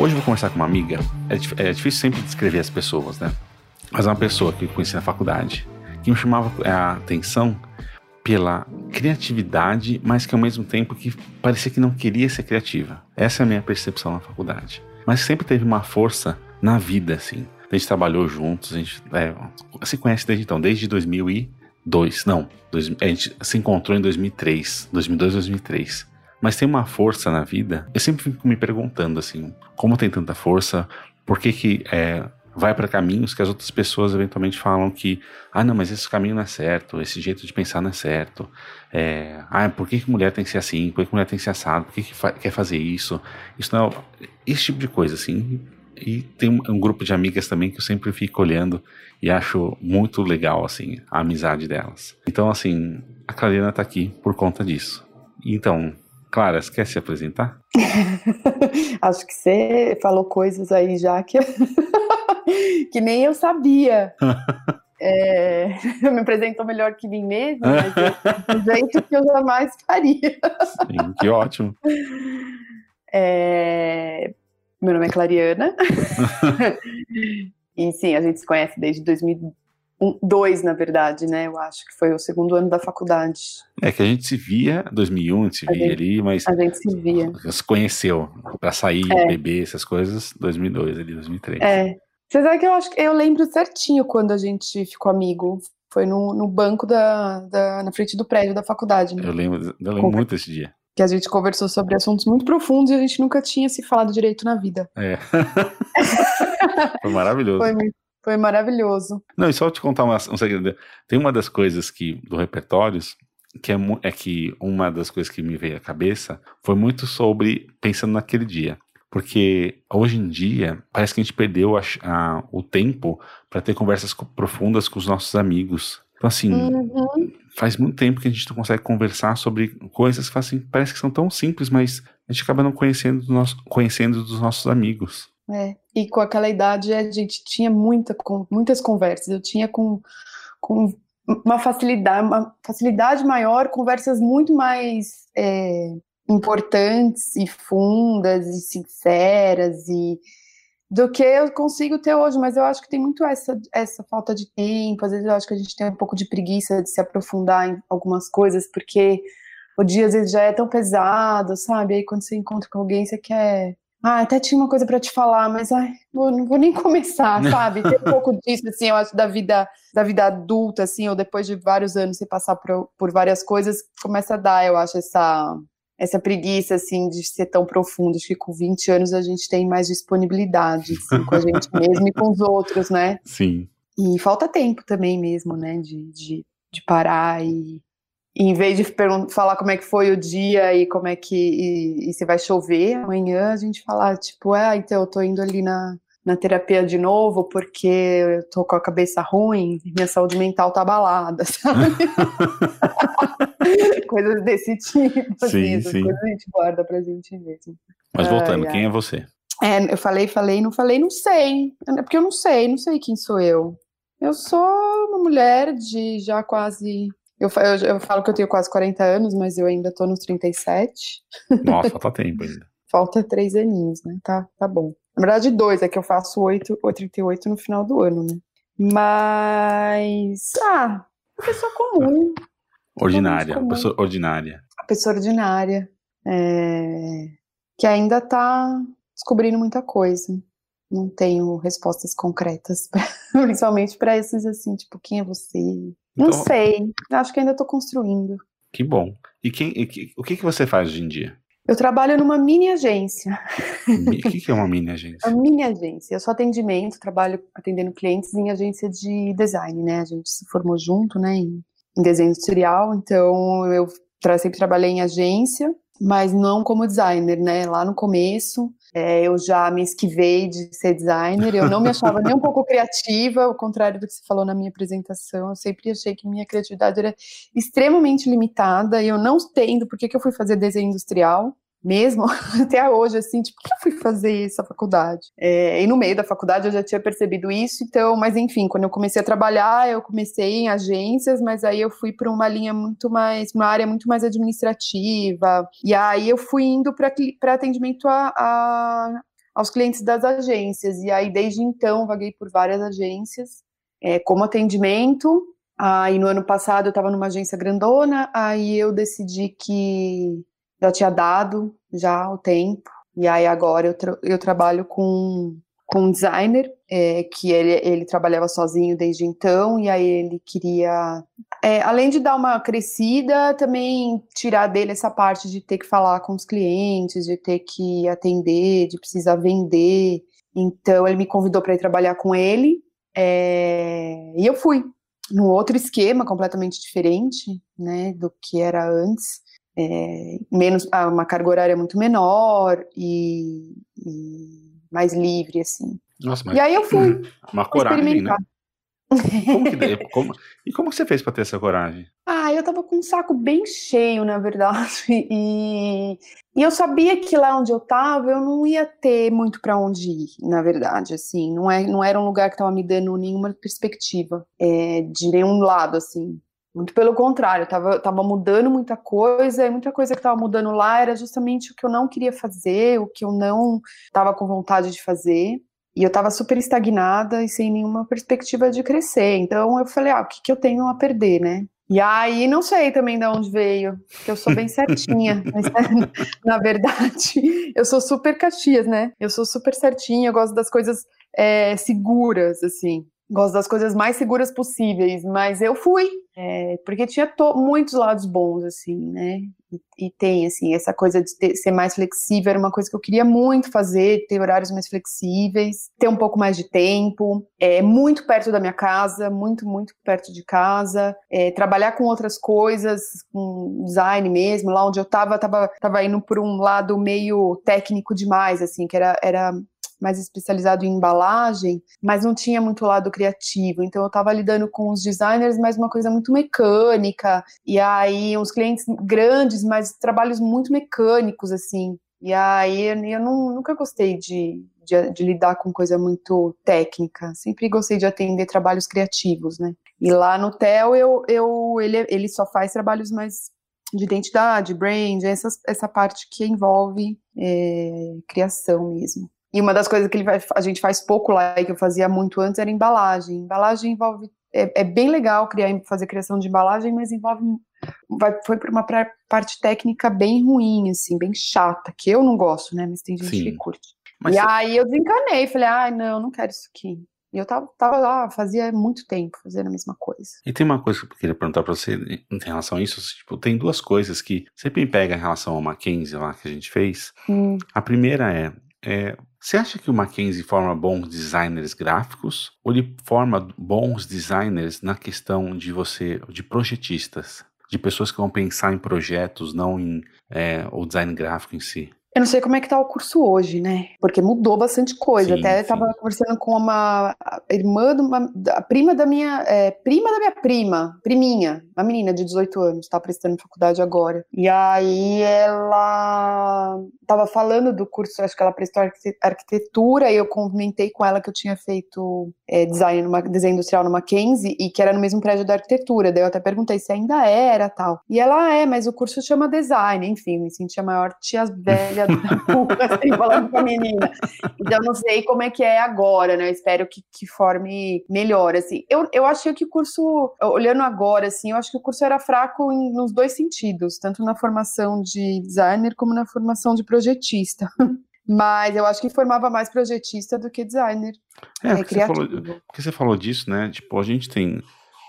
Hoje eu vou conversar com uma amiga. É, é, difícil sempre descrever as pessoas, né? Mas é uma pessoa que eu conheci na faculdade que me chamava a atenção pela criatividade, mas que ao mesmo tempo que parecia que não queria ser criativa. Essa é a minha percepção na faculdade. Mas sempre teve uma força na vida, assim. A gente trabalhou juntos, a gente é, se conhece desde então, desde 2002. Não, dois, a gente se encontrou em 2003, 2002, 2003 mas tem uma força na vida. Eu sempre fico me perguntando assim, como tem tanta força, por que que é, vai para caminhos que as outras pessoas eventualmente falam que, ah, não, mas esse caminho não é certo, esse jeito de pensar não é certo. É, ah, por que, que mulher tem que ser assim? Por que, que mulher tem que ser assado? Por que, que fa quer fazer isso? Isso não é, esse tipo de coisa assim. E tem um, um, grupo de amigas também que eu sempre fico olhando e acho muito legal assim a amizade delas. Então assim, a Clarina tá aqui por conta disso. Então, Clara, você quer se apresentar? Acho que você falou coisas aí já que, que nem eu sabia. É, me apresentou melhor que mim mesmo, mas é um jeito que eu jamais faria. Sim, que ótimo. É, meu nome é Clariana. e sim, a gente se conhece desde 2000, um, dois, na verdade, né? Eu acho que foi o segundo ano da faculdade. É que a gente se via, 2001, a gente se via gente, ali, mas. A gente se via. Se conheceu para sair, é. beber, essas coisas, 2002, ali, 2003. É. Você sabe que eu acho que eu lembro certinho quando a gente ficou amigo. Foi no, no banco da, da, na frente do prédio da faculdade. Né? Eu lembro, eu lembro muito desse dia. Que a gente conversou sobre assuntos muito profundos e a gente nunca tinha se falado direito na vida. É. Foi maravilhoso. Foi muito foi maravilhoso. Não, e só te contar uma, um segredo. Tem uma das coisas que do repertórios que é, é que uma das coisas que me veio à cabeça foi muito sobre pensando naquele dia. Porque hoje em dia parece que a gente perdeu a, a, o tempo para ter conversas profundas com os nossos amigos. Então, assim, uhum. faz muito tempo que a gente não consegue conversar sobre coisas que assim, parece que são tão simples, mas a gente acaba não conhecendo, do nosso, conhecendo dos nossos amigos. É, e com aquela idade a gente tinha muita, muitas conversas. Eu tinha com, com uma facilidade, uma facilidade maior, conversas muito mais é, importantes e fundas e sinceras e do que eu consigo ter hoje, mas eu acho que tem muito essa, essa falta de tempo, às vezes eu acho que a gente tem um pouco de preguiça de se aprofundar em algumas coisas, porque o dia às vezes já é tão pesado, sabe? Aí quando você encontra com alguém, você quer ah, até tinha uma coisa para te falar, mas ai, vou, não vou nem começar, sabe? Tem um pouco disso, assim, eu acho, da vida, da vida adulta, assim, ou depois de vários anos você passar por, por várias coisas, começa a dar, eu acho, essa, essa preguiça, assim, de ser tão profundo. Acho que com 20 anos a gente tem mais disponibilidade, assim, com a gente mesmo e com os outros, né? Sim. E falta tempo também mesmo, né, de, de, de parar e em vez de falar como é que foi o dia e como é que e, e se vai chover amanhã, a gente falar tipo, ah, então eu tô indo ali na, na terapia de novo porque eu tô com a cabeça ruim, minha saúde mental tá abalada, sabe? coisas desse tipo, sim, assim, sim. coisas a gente guarda pra gente mesmo. Mas voltando, quem é você? É, eu falei, falei, não falei, não sei. É porque eu não sei, não sei quem sou eu. Eu sou uma mulher de já quase eu, eu, eu, falo que eu tenho quase 40 anos, mas eu ainda tô nos 37. Nossa, falta tempo ainda. falta três aninhos, né? Tá, tá bom. Na verdade, dois, é que eu faço 8 ou 38 no final do ano, né? Mas. Ah, uma pessoa comum. Ordinária, comum. pessoa ordinária. A pessoa ordinária. É, que ainda tá descobrindo muita coisa. Não tenho respostas concretas, principalmente para esses assim, tipo, quem é você? Não então, sei, acho que ainda estou construindo. Que bom. E, quem, e que, o que, que você faz hoje em dia? Eu trabalho numa mini agência. O que, que é uma mini agência? Uma mini agência. Eu sou atendimento, trabalho atendendo clientes em agência de design, né? A gente se formou junto, né? Em, em desenho industrial, então eu sempre trabalhei em agência, mas não como designer, né? Lá no começo, é, eu já me esquivei de ser designer, eu não me achava nem um pouco criativa, ao contrário do que você falou na minha apresentação, eu sempre achei que minha criatividade era extremamente limitada, e eu não entendo por que, que eu fui fazer desenho industrial, mesmo até hoje, assim, tipo, por que eu fui fazer essa faculdade? É, e no meio da faculdade eu já tinha percebido isso, então, mas enfim, quando eu comecei a trabalhar, eu comecei em agências, mas aí eu fui para uma linha muito mais, uma área muito mais administrativa, e aí eu fui indo para atendimento a, a, aos clientes das agências, e aí desde então vaguei por várias agências, é, como atendimento, aí no ano passado eu estava numa agência grandona, aí eu decidi que já tinha dado já o tempo. E aí agora eu, tra eu trabalho com, com um designer, é, que ele, ele trabalhava sozinho desde então, e aí ele queria, é, além de dar uma crescida, também tirar dele essa parte de ter que falar com os clientes, de ter que atender, de precisar vender. Então ele me convidou para ir trabalhar com ele, é, e eu fui num outro esquema completamente diferente, né, do que era antes é, menos uma carga horária muito menor e, e mais livre assim. Nossa, mas e aí eu fui uma coragem, né? Como que, como, e como você fez para ter essa coragem? Ah, eu tava com um saco bem cheio, na verdade, e, e eu sabia que lá onde eu tava eu não ia ter muito para onde ir, na verdade, assim, não, é, não era um lugar que tava me dando nenhuma perspectiva é, de nenhum lado, assim. Muito pelo contrário, tava, tava mudando muita coisa, e muita coisa que estava mudando lá era justamente o que eu não queria fazer, o que eu não estava com vontade de fazer. E eu estava super estagnada e sem nenhuma perspectiva de crescer. Então eu falei, ah, o que, que eu tenho a perder, né? E aí, não sei também de onde veio, porque eu sou bem certinha. mas, na verdade, eu sou super Caxias, né? Eu sou super certinha, eu gosto das coisas é, seguras, assim gosto das coisas mais seguras possíveis, mas eu fui, é, porque tinha muitos lados bons, assim, né? E, e tem, assim, essa coisa de ter, ser mais flexível era uma coisa que eu queria muito fazer, ter horários mais flexíveis, ter um pouco mais de tempo, é, muito perto da minha casa, muito, muito perto de casa, é, trabalhar com outras coisas, com design mesmo, lá onde eu tava, tava, tava indo por um lado meio técnico demais, assim, que era, era mais especializado em embalagem, mas não tinha muito lado criativo. Então eu estava lidando com os designers, mas uma coisa muito mecânica. E aí uns clientes grandes, mas trabalhos muito mecânicos assim. E aí eu não, nunca gostei de, de, de, lidar com coisa muito técnica. Sempre gostei de atender trabalhos criativos, né? E lá no TEL eu, eu, ele, ele só faz trabalhos mais de identidade, brand, essa, essa parte que envolve é, criação mesmo. E uma das coisas que vai, a gente faz pouco lá e que eu fazia muito antes era embalagem. Embalagem envolve. É, é bem legal criar, fazer criação de embalagem, mas envolve. Vai, foi para uma parte técnica bem ruim, assim, bem chata, que eu não gosto, né? Mas tem gente Sim. que curte. Mas e você... aí eu desencanei, falei, ai, ah, não, não quero isso aqui. E eu tava, tava, lá, fazia muito tempo fazendo a mesma coisa. E tem uma coisa que eu queria perguntar pra você em relação a isso. Tipo, tem duas coisas que sempre me pega em relação ao Mackenzie lá que a gente fez. Hum. A primeira é, é, você acha que o Mackenzie forma bons designers gráficos ou ele forma bons designers na questão de você, de projetistas, de pessoas que vão pensar em projetos, não em é, o design gráfico em si? Eu não sei como é que tá o curso hoje, né? Porque mudou bastante coisa. Sim, Até estava conversando com uma irmã, uma, a prima da minha, é, prima da minha prima, priminha, uma menina de 18 anos, está prestando faculdade agora. E aí ela estava falando do curso, acho que ela prestou arquitetura, e eu comentei com ela que eu tinha feito é, design, numa, design industrial no Mackenzie e que era no mesmo prédio da arquitetura. Daí eu até perguntei se ainda era tal. E ela ah, é, mas o curso chama design, enfim, me senti a maior tia velha da rua, assim, falando com a menina. Então não sei como é que é agora, né? Eu espero que, que forme melhor, assim. Eu, eu achei que o curso, olhando agora, assim, eu acho que o curso era fraco em, nos dois sentidos, tanto na formação de designer como na formação de projetista. Mas eu acho que formava mais projetista do que designer. É, é porque, você falou, porque você falou disso, né? Tipo, a gente tem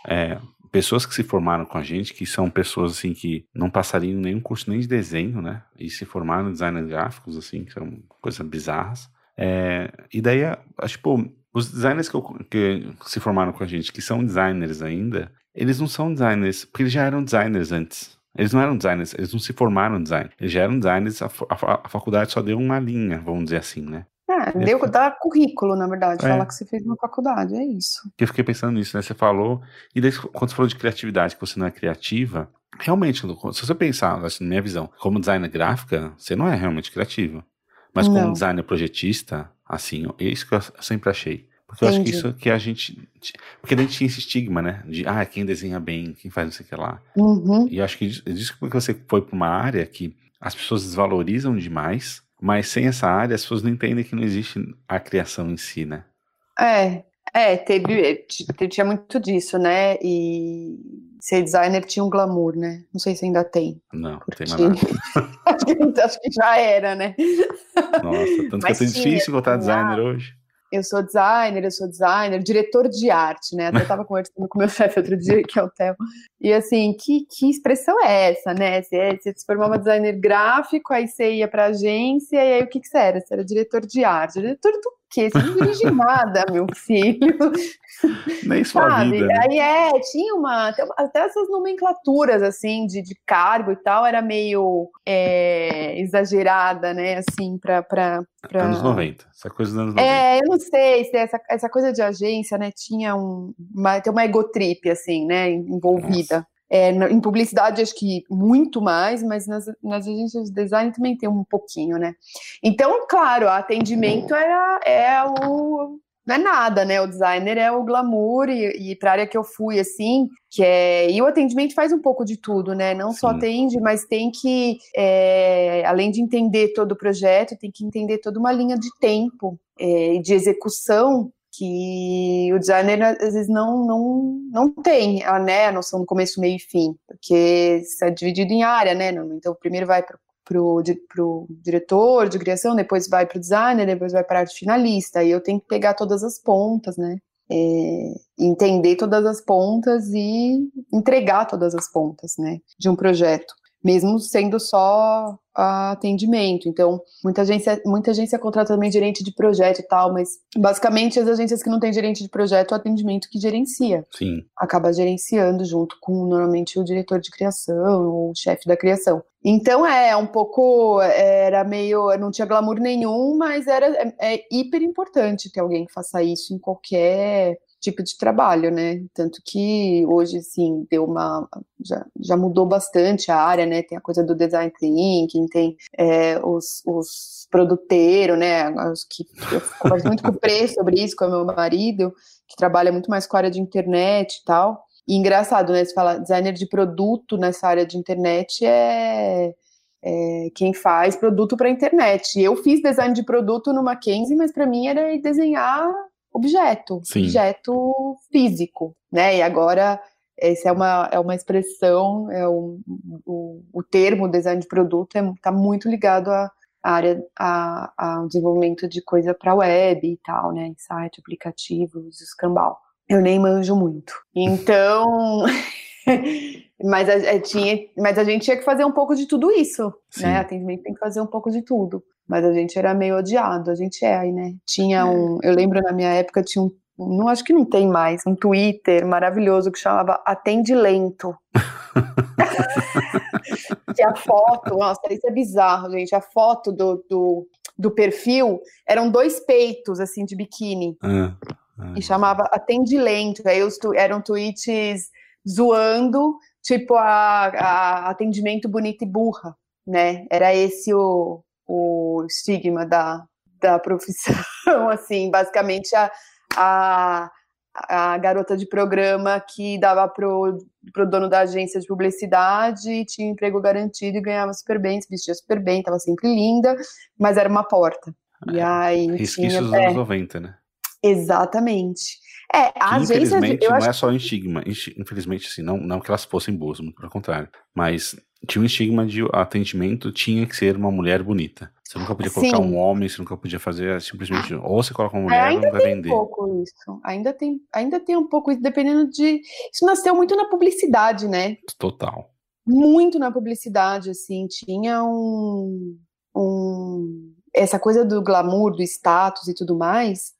é, pessoas que se formaram com a gente, que são pessoas assim que não passariam nenhum curso nem de desenho, né? E se formaram em design gráficos, assim, que são coisas bizarras. É, e daí, tipo, os designers que, que, se formaram com a gente, que são designers ainda, eles não são designers, porque eles já eram designers antes. Eles não eram designers, eles não se formaram em design. Eles já eram designers, a, a, a faculdade só deu uma linha, vamos dizer assim, né? É, deu, dá currículo, na verdade, é. falar que você fez uma faculdade, é isso. Eu fiquei pensando nisso, né? Você falou, e daí, quando você falou de criatividade, que você não é criativa, realmente, se você pensar, assim, na minha visão, como designer gráfica, você não é realmente criativo. Mas como não. designer projetista, assim, é isso que eu sempre achei. Porque Entendi. eu acho que isso que a gente. Porque a gente tinha esse estigma, né? De, ah, quem desenha bem, quem faz não sei o que lá. Uhum. E eu acho que disso que você foi para uma área que as pessoas desvalorizam demais, mas sem essa área as pessoas não entendem que não existe a criação em si, né? É, é, teve, tinha muito disso, né? E ser designer tinha um glamour, né? Não sei se ainda tem. Não, porque... tem mais nada. acho, que, acho que já era, né? Nossa, tanto Mas que é difícil encontrar designer hoje eu sou designer, eu sou designer, diretor de arte, né? Até estava conversando com meu chefe outro dia, que é o Theo. E assim, que, que expressão é essa, né? Você, você se formava designer gráfico, aí você ia para agência, e aí o que, que você era? Você era diretor de arte. Diretor do quê? Você não dirige nada, meu filho. Nem sua Sabe? vida. Né? Aí é, tinha uma. Até essas nomenclaturas, assim, de, de cargo e tal, era meio é, exagerada, né? Assim, para. Pra, pra... Anos 90, essa coisa dos anos 90. É, eu não sei se essa, essa coisa de agência, né? Tinha um. Uma, tem uma egotrip, assim, né? Envolvida. Nossa. É, em publicidade, acho que muito mais, mas nas, nas agências de design também tem um pouquinho, né? Então, claro, o atendimento era, é o. Não é nada, né? O designer é o glamour, e, e para a área que eu fui, assim, que é. E o atendimento faz um pouco de tudo, né? Não Sim. só atende, mas tem que, é, além de entender todo o projeto, tem que entender toda uma linha de tempo e é, de execução que o designer às vezes não, não, não tem a, né, a noção do começo, meio e fim, porque é dividido em área, né? Então, primeiro vai para pro, pro diretor de criação, depois vai para o designer, depois vai para arte finalista, e eu tenho que pegar todas as pontas, né? É, entender todas as pontas e entregar todas as pontas, né? De um projeto mesmo sendo só atendimento. Então, muita agência, muita agência contrata também gerente de projeto e tal, mas basicamente as agências que não têm gerente de projeto, o atendimento que gerencia. Sim. Acaba gerenciando junto com normalmente o diretor de criação ou o chefe da criação. Então é um pouco era meio não tinha glamour nenhum, mas era é, é hiper importante ter alguém que faça isso em qualquer tipo de trabalho, né? Tanto que hoje, assim, deu uma. Já, já mudou bastante a área, né? Tem a coisa do design thinking, tem é, os, os produteiros, né? Os que eu converso muito com o Pre sobre isso, com o meu marido, que trabalha muito mais com a área de internet e tal. E engraçado, né? Você fala designer de produto nessa área de internet é. É, quem faz produto para internet. Eu fiz design de produto no Mackenzie, mas para mim era desenhar objeto, Sim. objeto físico, né? E agora essa é uma, é uma expressão, é um, o, o termo design de produto está é, tá muito ligado à área, a, ao desenvolvimento de coisa para web e tal, né? Site, aplicativos, escambau. Eu nem manjo muito. Então, mas a, a, tinha, mas a gente tinha que fazer um pouco de tudo isso, né? Sim. né? Atendimento tem que fazer um pouco de tudo mas a gente era meio odiado, a gente é aí, né? Tinha é. um, eu lembro na minha época tinha um, não acho que não tem mais, um Twitter maravilhoso que chamava Atende Lento. que a foto, nossa, isso é bizarro, gente. A foto do, do, do perfil eram dois peitos, assim, de biquíni. É, é. E chamava Atende Lento. Aí os, eram tweets zoando, tipo, a, a atendimento bonita e burra, né? Era esse o, o estigma da, da profissão, assim, basicamente a, a, a garota de programa que dava pro, pro dono da agência de publicidade, tinha emprego garantido e ganhava super bem, se vestia super bem, estava sempre linda, mas era uma porta. É, e aí resquícios tinha, dos anos 90, né? Exatamente. É, a agência. Infelizmente, não acho... é só um estigma. Infelizmente, assim, não, não que elas fossem boas, muito pelo contrário. Mas tinha um estigma de atendimento tinha que ser uma mulher bonita. Você nunca podia colocar Sim. um homem, você nunca podia fazer simplesmente. Ou você coloca uma mulher, ainda não vai tem vender. Um pouco isso. Ainda tem, ainda tem um pouco isso, dependendo de. Isso nasceu muito na publicidade, né? Total. Muito na publicidade, assim. Tinha um. um essa coisa do glamour, do status e tudo mais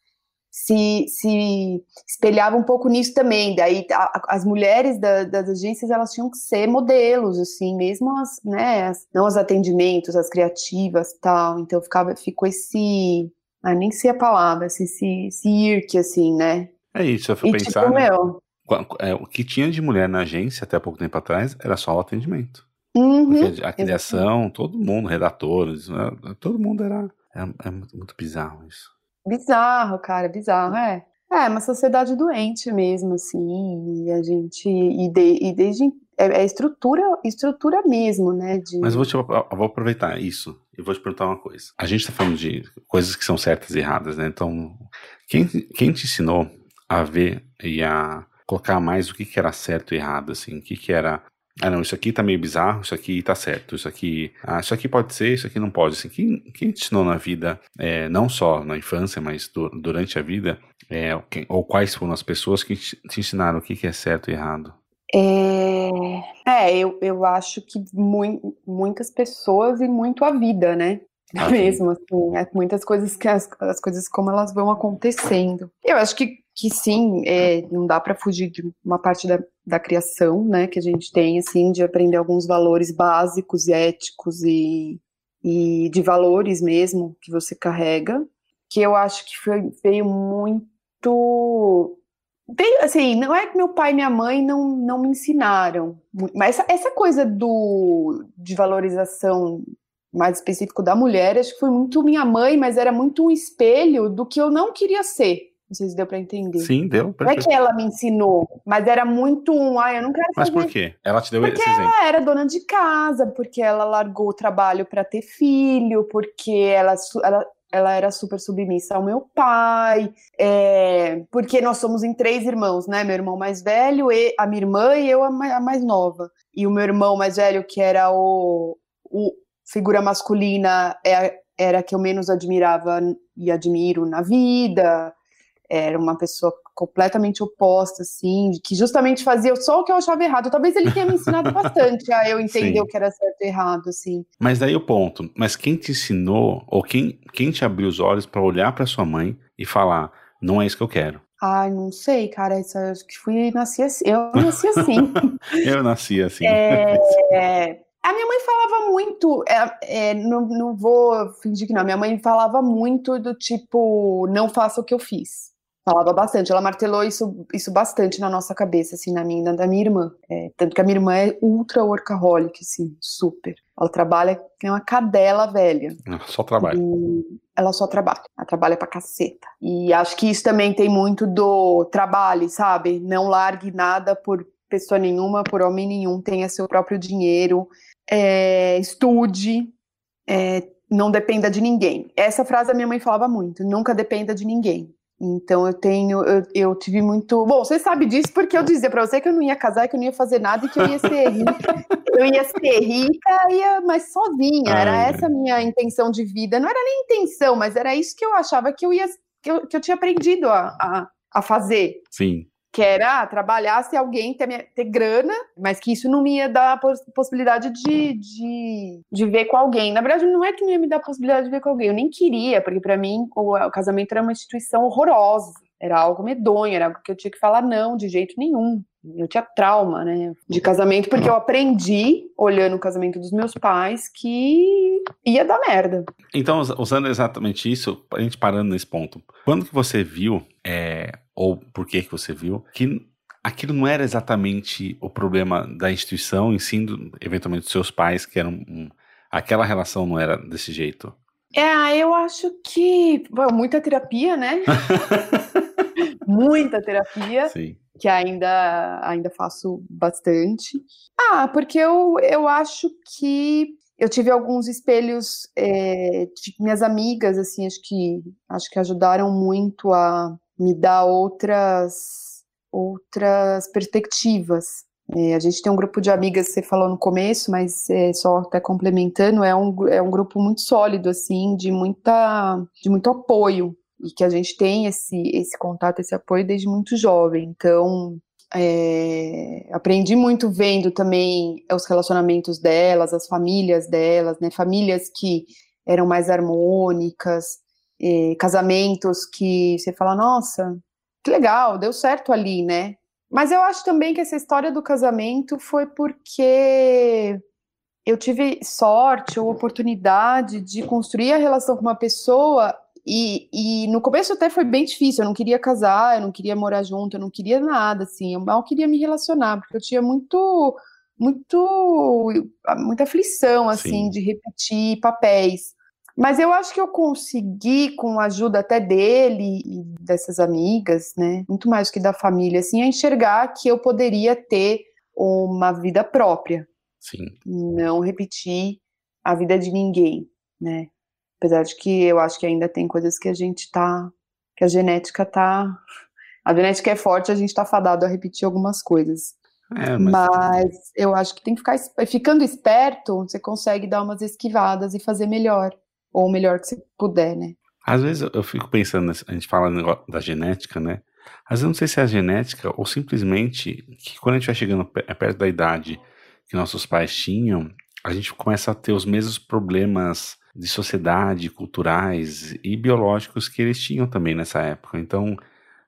se, se espelhava um pouco nisso também. Daí a, as mulheres da, das agências elas tinham que ser modelos, assim, mesmo as, né, as, não os atendimentos, as criativas tal. Então ficava, ficou esse, ah, nem sei a palavra, esse, esse, esse irque, assim, né? É isso, eu fui e, pensar. Tipo, né? meu, é, o que tinha de mulher na agência até pouco tempo atrás era só o atendimento. Uhum, a criação, exatamente. todo mundo, redatores, né, todo mundo era. É, é muito bizarro isso. Bizarro, cara, bizarro, é. É, uma sociedade doente mesmo, assim, e a gente, e, de, e desde, é, é, estrutura, estrutura mesmo, né, de... Mas vou, te, vou aproveitar isso e vou te perguntar uma coisa. A gente tá falando de coisas que são certas e erradas, né, então, quem, quem te ensinou a ver e a colocar mais o que, que era certo e errado, assim, o que, que era ah, não, isso aqui tá meio bizarro, isso aqui tá certo, isso aqui, ah, isso aqui pode ser, isso aqui não pode. Assim, quem, quem te ensinou na vida, é, não só na infância, mas du durante a vida, é, quem, ou quais foram as pessoas que te, te ensinaram o que, que é certo e errado? É, é eu, eu acho que mu muitas pessoas e muito a vida, né? Ah, mesmo, assim, é muitas coisas que as, as coisas como elas vão acontecendo. Eu acho que que sim, é, não dá para fugir de uma parte da, da criação, né, que a gente tem, assim, de aprender alguns valores básicos e éticos e, e de valores mesmo que você carrega, que eu acho que foi, veio muito Veio, assim, não é que meu pai e minha mãe não, não me ensinaram, mas essa, essa coisa do, de valorização mais específico da mulher, acho que foi muito minha mãe, mas era muito um espelho do que eu não queria ser. Não sei se deu para entender. Sim, deu. Não é que ela me ensinou, mas era muito um, ah, eu não quero Mas por quê? Ela te deu porque esse exemplo? Porque ela era dona de casa, porque ela largou o trabalho para ter filho, porque ela, ela, ela era super submissa ao meu pai, é, porque nós somos em três irmãos, né? Meu irmão mais velho, e a minha irmã e eu a mais nova. E o meu irmão mais velho, que era o, o figura masculina, é, era a que eu menos admirava e admiro na vida era uma pessoa completamente oposta, assim, que justamente fazia só o que eu achava errado. Talvez ele tenha me ensinado bastante a eu entender Sim. o que era certo e errado, assim. Mas daí o ponto, mas quem te ensinou, ou quem, quem te abriu os olhos para olhar para sua mãe e falar, não é isso que eu quero? Ai, não sei, cara, isso, acho que fui, nasci assim, eu nasci assim. eu nasci assim. É, a minha mãe falava muito, é, é, não, não vou fingir que não, minha mãe falava muito do tipo, não faça o que eu fiz falava bastante. Ela martelou isso, isso bastante na nossa cabeça, assim, na minha, da minha irmã. É, tanto que a minha irmã é ultra workaholic, assim, super. Ela trabalha, é uma cadela velha. Só trabalha. ela só trabalha. Ela trabalha pra caceta. E acho que isso também tem muito do trabalho, sabe? Não largue nada por pessoa nenhuma, por homem nenhum. Tenha seu próprio dinheiro. É, estude. É, não dependa de ninguém. Essa frase a minha mãe falava muito. Nunca dependa de ninguém. Então eu tenho, eu, eu, tive muito. Bom, você sabe disso porque eu dizia para você que eu não ia casar, que eu não ia fazer nada e que eu ia ser rica. eu ia ser rica, ia, mas sozinha. Era essa a minha intenção de vida. Não era nem intenção, mas era isso que eu achava que eu ia, que eu, que eu tinha aprendido a, a, a fazer. Sim que era trabalhar se alguém ter, ter grana, mas que isso não me ia dar a possibilidade de, de, de ver com alguém. Na verdade, não é que não ia me dar possibilidade de ver com alguém, eu nem queria, porque para mim o, o, casamento era uma instituição horrorosa, era algo medonho, era algo que eu tinha que falar não, de jeito nenhum. Eu tinha trauma, né, de casamento, porque eu aprendi, olhando o casamento dos meus pais, que ia dar merda. Então, usando exatamente isso, a gente parando nesse ponto, quando que você viu é, ou por que que você viu, que aquilo não era exatamente o problema da instituição, em si, eventualmente dos seus pais, que eram um, aquela relação não era desse jeito. É, eu acho que bom, muita terapia, né? muita terapia. Sim. Que ainda, ainda faço bastante. Ah, porque eu, eu acho que eu tive alguns espelhos é, de minhas amigas, assim, acho que acho que ajudaram muito a me dá outras outras perspectivas. É, a gente tem um grupo de amigas, você falou no começo, mas é, só até complementando, é um, é um grupo muito sólido, assim, de, muita, de muito apoio, e que a gente tem esse, esse contato, esse apoio desde muito jovem. Então, é, aprendi muito vendo também os relacionamentos delas, as famílias delas, né, famílias que eram mais harmônicas, casamentos que você fala, nossa, que legal, deu certo ali, né? Mas eu acho também que essa história do casamento foi porque eu tive sorte ou oportunidade de construir a relação com uma pessoa e, e, no começo até foi bem difícil, eu não queria casar, eu não queria morar junto, eu não queria nada, assim, eu mal queria me relacionar, porque eu tinha muito, muito, muita aflição, assim, Sim. de repetir papéis. Mas eu acho que eu consegui, com a ajuda até dele e dessas amigas, né, muito mais que da família, assim, a enxergar que eu poderia ter uma vida própria. Sim. Não repetir a vida de ninguém, né? Apesar de que eu acho que ainda tem coisas que a gente tá, que a genética tá, a genética é forte, a gente tá fadado a repetir algumas coisas. É, mas... mas... eu acho que tem que ficar ficando esperto, você consegue dar umas esquivadas e fazer melhor ou o melhor que você puder, né? Às vezes eu fico pensando, a gente fala da genética, né? Às vezes eu não sei se é a genética ou simplesmente que quando a gente vai chegando perto da idade que nossos pais tinham, a gente começa a ter os mesmos problemas de sociedade, culturais e biológicos que eles tinham também nessa época. Então,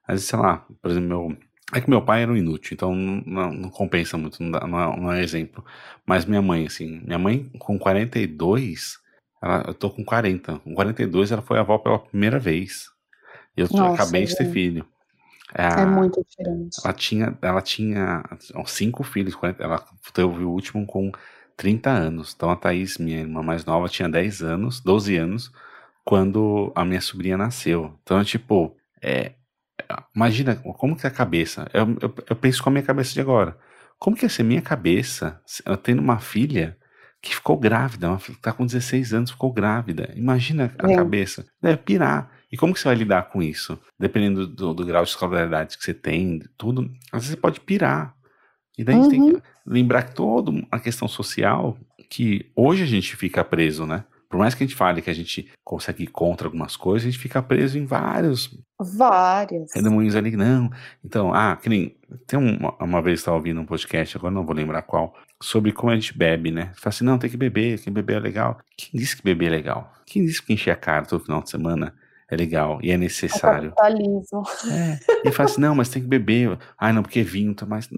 às vezes, sei lá, por exemplo, meu, é que meu pai era um inútil, então não, não compensa muito, não, dá, não, é, não, é, exemplo. Mas minha mãe, assim, minha mãe com 42, ela, eu tô com 40. Com 42 ela foi avó pela primeira vez. Eu Nossa, acabei de ter filho. É, é, muito diferente. Ela tinha, ela tinha cinco filhos, ela teve o último com 30 anos. Então a Thaís, minha irmã mais nova, tinha 10 anos, 12 anos, quando a minha sobrinha nasceu. Então, tipo, é, imagina como que é a cabeça. Eu, eu, eu, penso com a minha cabeça de agora. Como que ia ser minha cabeça, eu tendo uma filha que ficou grávida, uma filha que tá com 16 anos, ficou grávida. Imagina a é. cabeça. Deve pirar. E como que você vai lidar com isso? Dependendo do, do, grau de escolaridade que você tem, tudo, às vezes você pode pirar. E daí uhum. a gente tem que lembrar que toda a questão social, que hoje a gente fica preso, né? Por mais que a gente fale que a gente consegue ir contra algumas coisas, a gente fica preso em vários. Vários. Redemoinhos ali, não. Então, ah, que nem. Tem uma, uma vez eu estava ouvindo um podcast, agora não vou lembrar qual, sobre como a gente bebe, né? Fala assim, não, tem que beber, que beber é legal. Quem disse que beber é legal? Quem disse que encher a cara todo final de semana é legal e é necessário? É. É. E fala assim, não, mas tem que beber. Ah, não, porque vinho tá mais.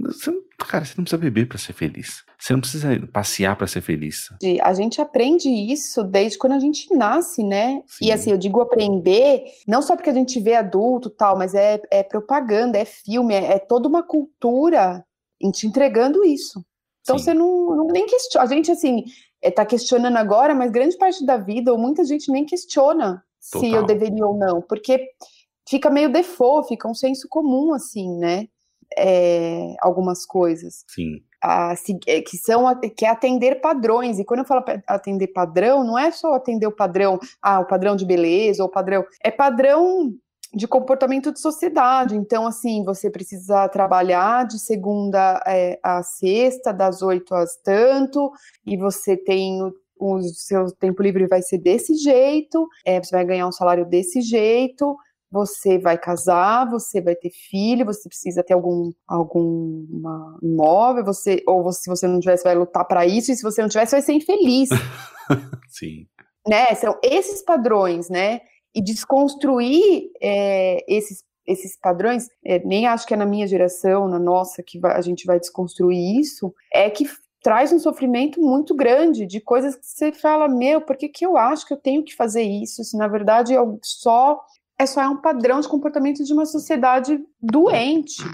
Cara, você não precisa beber para ser feliz. Você não precisa passear para ser feliz. A gente aprende isso desde quando a gente nasce, né? Sim. E assim, eu digo aprender, não só porque a gente vê adulto tal, mas é, é propaganda, é filme, é, é toda uma cultura te entregando isso. Então Sim. você não, não, nem questiona. A gente, assim, está é, questionando agora, mas grande parte da vida, ou muita gente nem questiona Total. se eu deveria ou não, porque fica meio default, fica um senso comum, assim, né? É, algumas coisas. Sim. A, é, que são que é atender padrões. E quando eu falo atender padrão, não é só atender o padrão, ah, o padrão de beleza ou padrão, é padrão de comportamento de sociedade. Então, assim, você precisa trabalhar de segunda é, a sexta, das oito às tanto, e você tem o, o seu tempo livre vai ser desse jeito, é, você vai ganhar um salário desse jeito, você vai casar, você vai ter filho, você precisa ter algum algum imóvel, você ou você, se você não tivesse vai lutar para isso e se você não tivesse vai ser infeliz. Sim. Né? São esses padrões, né? E desconstruir é, esses, esses padrões, é, nem acho que é na minha geração, na nossa, que a gente vai desconstruir isso, é que traz um sofrimento muito grande de coisas que você fala, meu, por que, que eu acho que eu tenho que fazer isso? Se na verdade eu só é só é um padrão de comportamento de uma sociedade doente,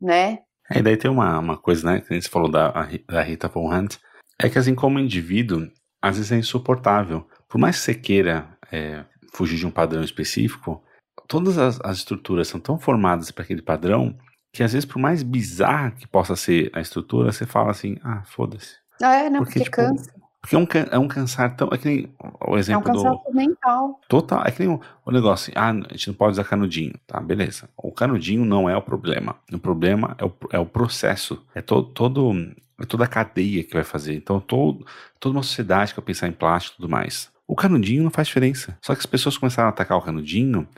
né? É, e daí tem uma, uma coisa, né, que a gente falou da, da Rita Von Hunt, é que assim, como indivíduo, às vezes é insuportável. Por mais que você queira é, fugir de um padrão específico, todas as, as estruturas são tão formadas para aquele padrão que às vezes, por mais bizarra que possa ser a estrutura, você fala assim, ah, foda-se. Ah, é, não, porque, porque tipo, cansa. Porque é um, é um cansar tão. É que nem o exemplo do. É um cansaço do, mental. Total. É que nem o, o negócio assim, ah, a gente não pode usar canudinho. Tá, beleza. O canudinho não é o problema. O problema é o, é o processo. É todo, todo, é toda a cadeia que vai fazer. Então, todo, toda uma sociedade que vai pensar em plástico e tudo mais. O canudinho não faz diferença. Só que as pessoas começaram a atacar o canudinho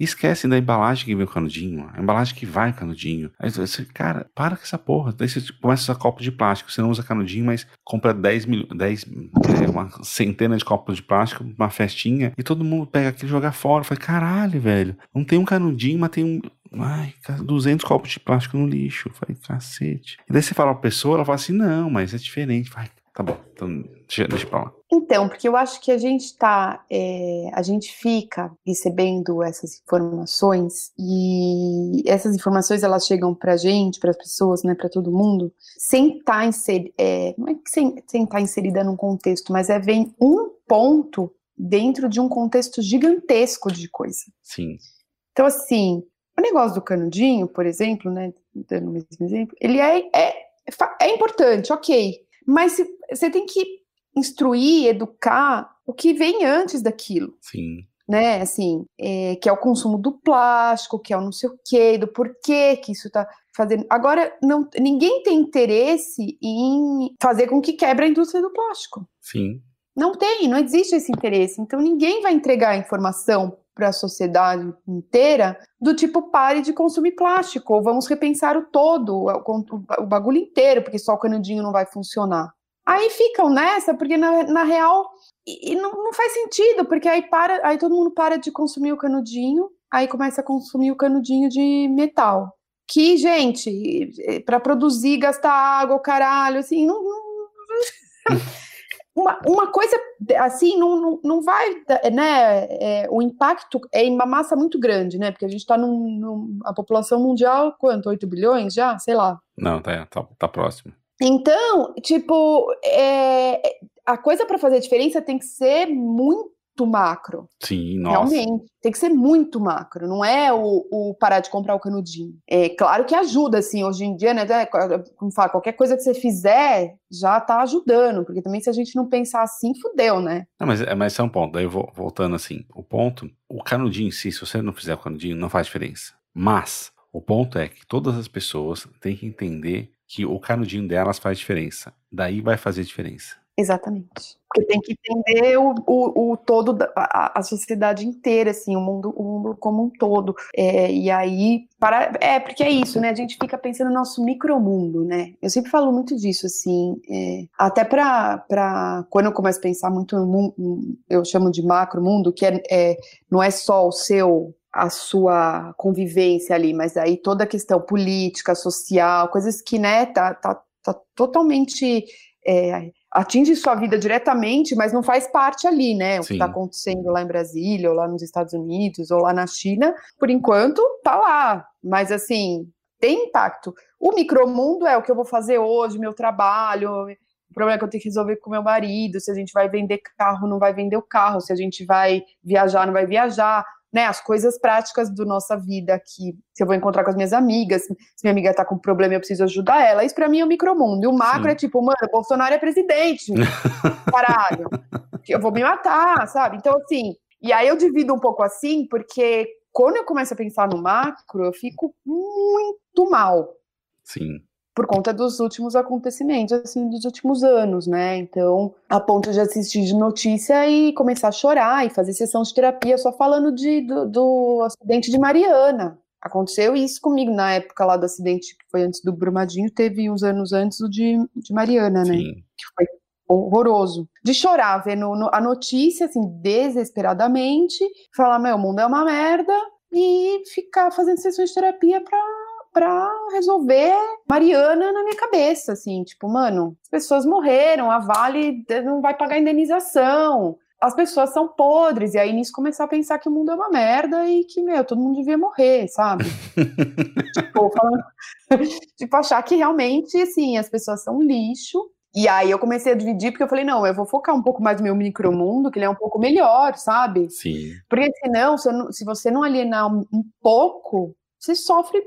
esquecem da embalagem que vem o canudinho, a embalagem que vai o canudinho. Aí você, cara, para com essa porra. Daí você começa a usar copo de plástico. Você não usa canudinho, mas compra 10 mil, 10, é, uma centena de copos de plástico, uma festinha, e todo mundo pega aquilo e joga fora. Fala, caralho, velho, não tem um canudinho, mas tem um. Ai, 200 copos de plástico no lixo. Eu falei, cacete. E daí você fala pra pessoa, ela fala assim, não, mas é diferente. Vai, tá bom, então deixa, deixa pra lá. Então, porque eu acho que a gente tá, é, a gente fica recebendo essas informações e essas informações elas chegam pra gente, para as pessoas, né, para todo mundo, sem estar tá inserida, é, não é que sem estar tá inserida num contexto, mas é vem um ponto dentro de um contexto gigantesco de coisa. Sim. Então, assim, o negócio do canudinho, por exemplo, né, dando o mesmo exemplo, ele é, é, é importante, ok, mas você tem que instruir, educar o que vem antes daquilo. Sim. Né, assim, é, que é o consumo do plástico, que é o não sei o quê, do porquê que isso tá fazendo. Agora, não, ninguém tem interesse em fazer com que quebre a indústria do plástico. Sim. Não tem, não existe esse interesse. Então, ninguém vai entregar informação para a sociedade inteira do tipo pare de consumir plástico, ou vamos repensar o todo, o, o bagulho inteiro, porque só o canudinho não vai funcionar. Aí ficam nessa, porque na, na real e, e não, não, faz sentido, porque aí para, aí todo mundo para de consumir o canudinho, aí começa a consumir o canudinho de metal. Que, gente, para produzir, gastar água, caralho, assim, não, não uma, uma coisa assim não, não, não vai, né? É, o impacto é em uma massa muito grande, né? Porque a gente está num, num, a população mundial, quanto? 8 bilhões já? Sei lá. Não, tá, tá, tá próximo. Então, tipo, é, a coisa para fazer diferença tem que ser muito macro. Sim, nossa. Realmente, tem que ser muito macro, não é o, o, parar de comprar o canudinho. É claro que ajuda, assim, hoje em dia, né, como fala, qualquer coisa que você fizer já tá ajudando, porque também se a gente não pensar assim, fudeu, né? Não, mas, é, mas é um ponto, daí vou voltando assim, o ponto, o canudinho em si, se você não fizer o canudinho, não faz diferença. Mas, o ponto é que todas as pessoas têm que entender que o canudinho delas faz diferença. Daí vai fazer diferença. Exatamente. Porque tem que entender o, o, o todo, a, a, sociedade inteira, assim, o mundo, o mundo como um todo. É, e aí, para, é, porque é isso, né? A gente fica pensando no nosso micromundo, né? Eu sempre falo muito disso, assim, é, até para quando eu começo a pensar muito no mundo, eu chamo de macro mundo, que é, é, não é só o seu a sua convivência ali, mas aí toda a questão política, social, coisas que, né, tá, tá, tá totalmente é, atinge sua vida diretamente, mas não faz parte ali, né? O Sim. que está acontecendo lá em Brasília, ou lá nos Estados Unidos, ou lá na China, por enquanto, tá lá. Mas assim, tem impacto. O micromundo é o que eu vou fazer hoje, meu trabalho, o problema é que eu tenho que resolver com meu marido, se a gente vai vender carro, não vai vender o carro, se a gente vai viajar, não vai viajar né, as coisas práticas da nossa vida aqui. Se eu vou encontrar com as minhas amigas, se minha amiga tá com problema, eu preciso ajudar ela. Isso para mim é o micromundo. E o macro Sim. é tipo, mano, Bolsonaro é presidente. Caralho. eu vou me matar, sabe? Então, assim, e aí eu divido um pouco assim, porque quando eu começo a pensar no macro, eu fico muito mal. Sim por conta dos últimos acontecimentos, assim, dos últimos anos, né? Então, a ponto de assistir de notícia e começar a chorar e fazer sessão de terapia só falando de, do, do acidente de Mariana. Aconteceu isso comigo na época lá do acidente que foi antes do Brumadinho, teve uns anos antes o de, de Mariana, né? Sim. Que foi horroroso. De chorar, vendo a notícia, assim, desesperadamente, falar, meu, o mundo é uma merda, e ficar fazendo sessões de terapia pra pra resolver Mariana na minha cabeça, assim, tipo, mano, as pessoas morreram, a Vale não vai pagar indenização, as pessoas são podres, e aí nisso começar a pensar que o mundo é uma merda e que, meu, todo mundo devia morrer, sabe? tipo, falando, tipo, achar que realmente, assim, as pessoas são lixo, e aí eu comecei a dividir, porque eu falei, não, eu vou focar um pouco mais no meu micromundo, que ele é um pouco melhor, sabe? Sim. Porque senão, se, não, se você não alienar um pouco, você sofre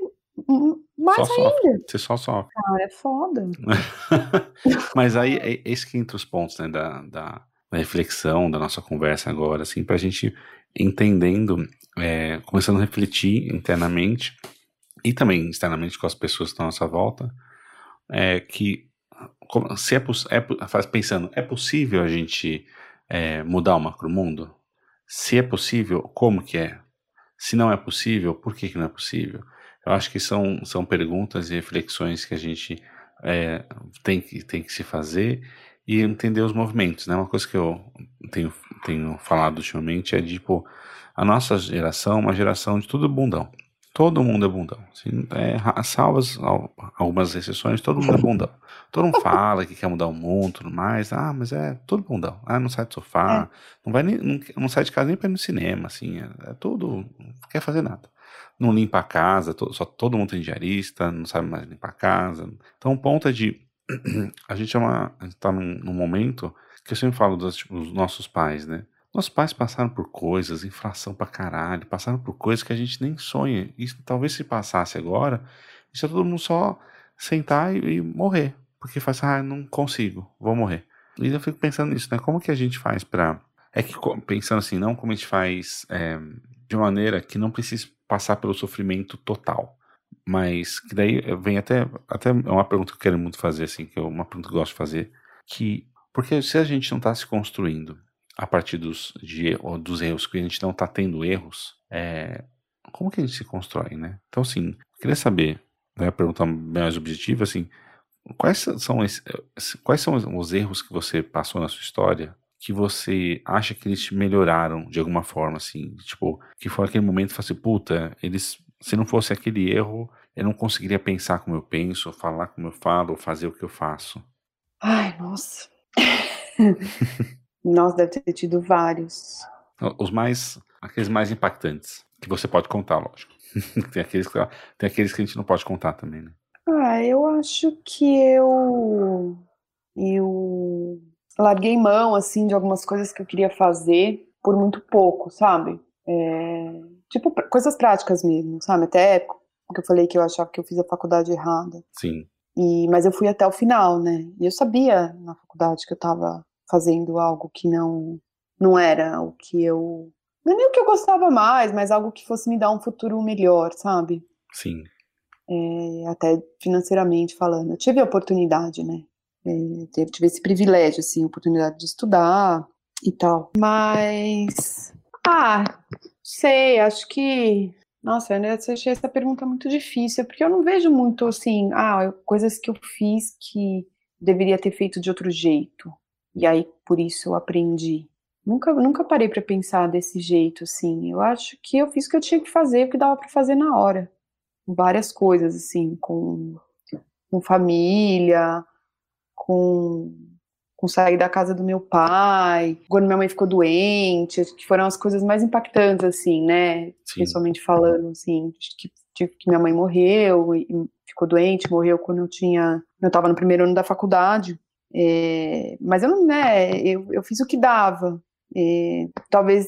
mais só ainda. Sofre. Você só sofre. Cara, é foda. Mas aí, é esse que entra os pontos, né, da, da, da reflexão, da nossa conversa agora, assim, pra gente entendendo, é, começando a refletir internamente e também externamente com as pessoas que estão à nossa volta, é, que se é, é pensando, é possível a gente é, mudar o macromundo? Se é possível, como que é? Se não é possível, por que, que não é possível? Eu acho que são, são perguntas e reflexões que a gente é, tem, que, tem que se fazer e entender os movimentos, né? Uma coisa que eu tenho, tenho falado ultimamente é tipo, a nossa geração é uma geração de tudo bundão. Todo mundo é bundão. Assim, é, salvas algumas exceções, todo mundo é bundão. Todo mundo fala que quer mudar o mundo tudo mais. Ah, mas é tudo bundão. Ah, não sai do sofá, é. não, vai nem, não, não, sai de casa nem para ir no cinema, assim. É, é, tudo, não quer fazer nada. Não limpa a casa, só todo mundo tem diarista, não sabe mais limpar a casa. Então o ponto é de. a gente é uma. A gente tá num, num momento que eu sempre falo dos, tipo, dos nossos pais, né? Nossos pais passaram por coisas, inflação pra caralho, passaram por coisas que a gente nem sonha. E talvez se passasse agora, isso é todo mundo só sentar e, e morrer. Porque faz, ah, não consigo, vou morrer. E eu fico pensando nisso, né? Como que a gente faz pra. É que pensando assim, não como a gente faz é, de maneira que não precise passar pelo sofrimento total. Mas que daí vem até, até é uma pergunta que eu quero muito fazer, assim, que é uma pergunta que eu gosto de fazer, que porque se a gente não está se construindo a partir dos, de, dos erros, que a gente não está tendo erros, é, como que a gente se constrói, né? Então, assim, queria saber, né, pergunta mais objetiva, assim, quais são, esse, quais são os erros que você passou na sua história que você acha que eles te melhoraram de alguma forma, assim, tipo, que foi aquele momento que assim, puta, eles, se não fosse aquele erro, eu não conseguiria pensar como eu penso, falar como eu falo, ou fazer o que eu faço. Ai, nossa. Nós deve ter tido vários. Os mais, aqueles mais impactantes, que você pode contar, lógico. tem, aqueles, tem aqueles que a gente não pode contar também, né? Ah, eu acho que eu. Eu larguei mão, assim, de algumas coisas que eu queria fazer por muito pouco, sabe? É, tipo, coisas práticas mesmo, sabe? Até que eu falei que eu achava que eu fiz a faculdade errada. Sim. E, mas eu fui até o final, né? E eu sabia na faculdade que eu estava fazendo algo que não não era o que eu não é nem o que eu gostava mais, mas algo que fosse me dar um futuro melhor, sabe? Sim. É, até financeiramente falando. Eu tive a oportunidade, né? É, tive esse privilégio, assim, oportunidade de estudar e tal. Mas, ah, sei, acho que nossa, eu achei essa pergunta muito difícil, porque eu não vejo muito assim, ah, coisas que eu fiz que deveria ter feito de outro jeito. E aí por isso eu aprendi. Nunca, nunca parei para pensar desse jeito assim. Eu acho que eu fiz o que eu tinha que fazer, o que dava para fazer na hora. Várias coisas assim, com, com família, com com sair da casa do meu pai, quando minha mãe ficou doente, que foram as coisas mais impactantes, assim, né? Sim. Pessoalmente falando, assim, que, que minha mãe morreu e ficou doente, morreu quando eu tinha, eu estava no primeiro ano da faculdade, é, mas eu não, né, eu, eu fiz o que dava, é, talvez,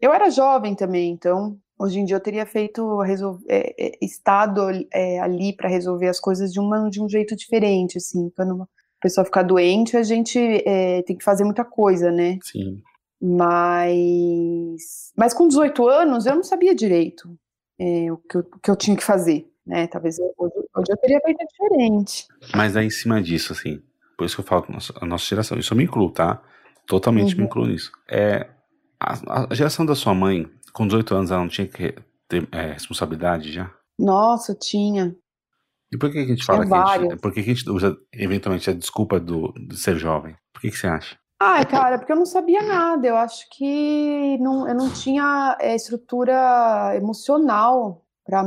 eu era jovem também, então hoje em dia eu teria feito, resolver, é, é, estado é, ali para resolver as coisas de, uma, de um jeito diferente, assim, quando pessoa ficar doente, a gente é, tem que fazer muita coisa, né? Sim. Mas, mas com 18 anos eu não sabia direito é, o, que eu, o, que eu, tinha que fazer, né? Talvez eu, hoje, hoje, eu teria feito diferente. Mas aí em cima disso, assim, por isso que eu falo com a nossa, a nossa geração, isso eu me incluo, tá? Totalmente uhum. me incluo nisso. É, a, a, geração da sua mãe, com 18 anos, ela não tinha que ter é, responsabilidade já? Nossa, tinha. E por que a gente fala que a gente, por que a gente usa eventualmente a desculpa do, de ser jovem? Por que, que você acha? Ai, cara, porque eu não sabia nada. Eu acho que não, eu não tinha é, estrutura emocional para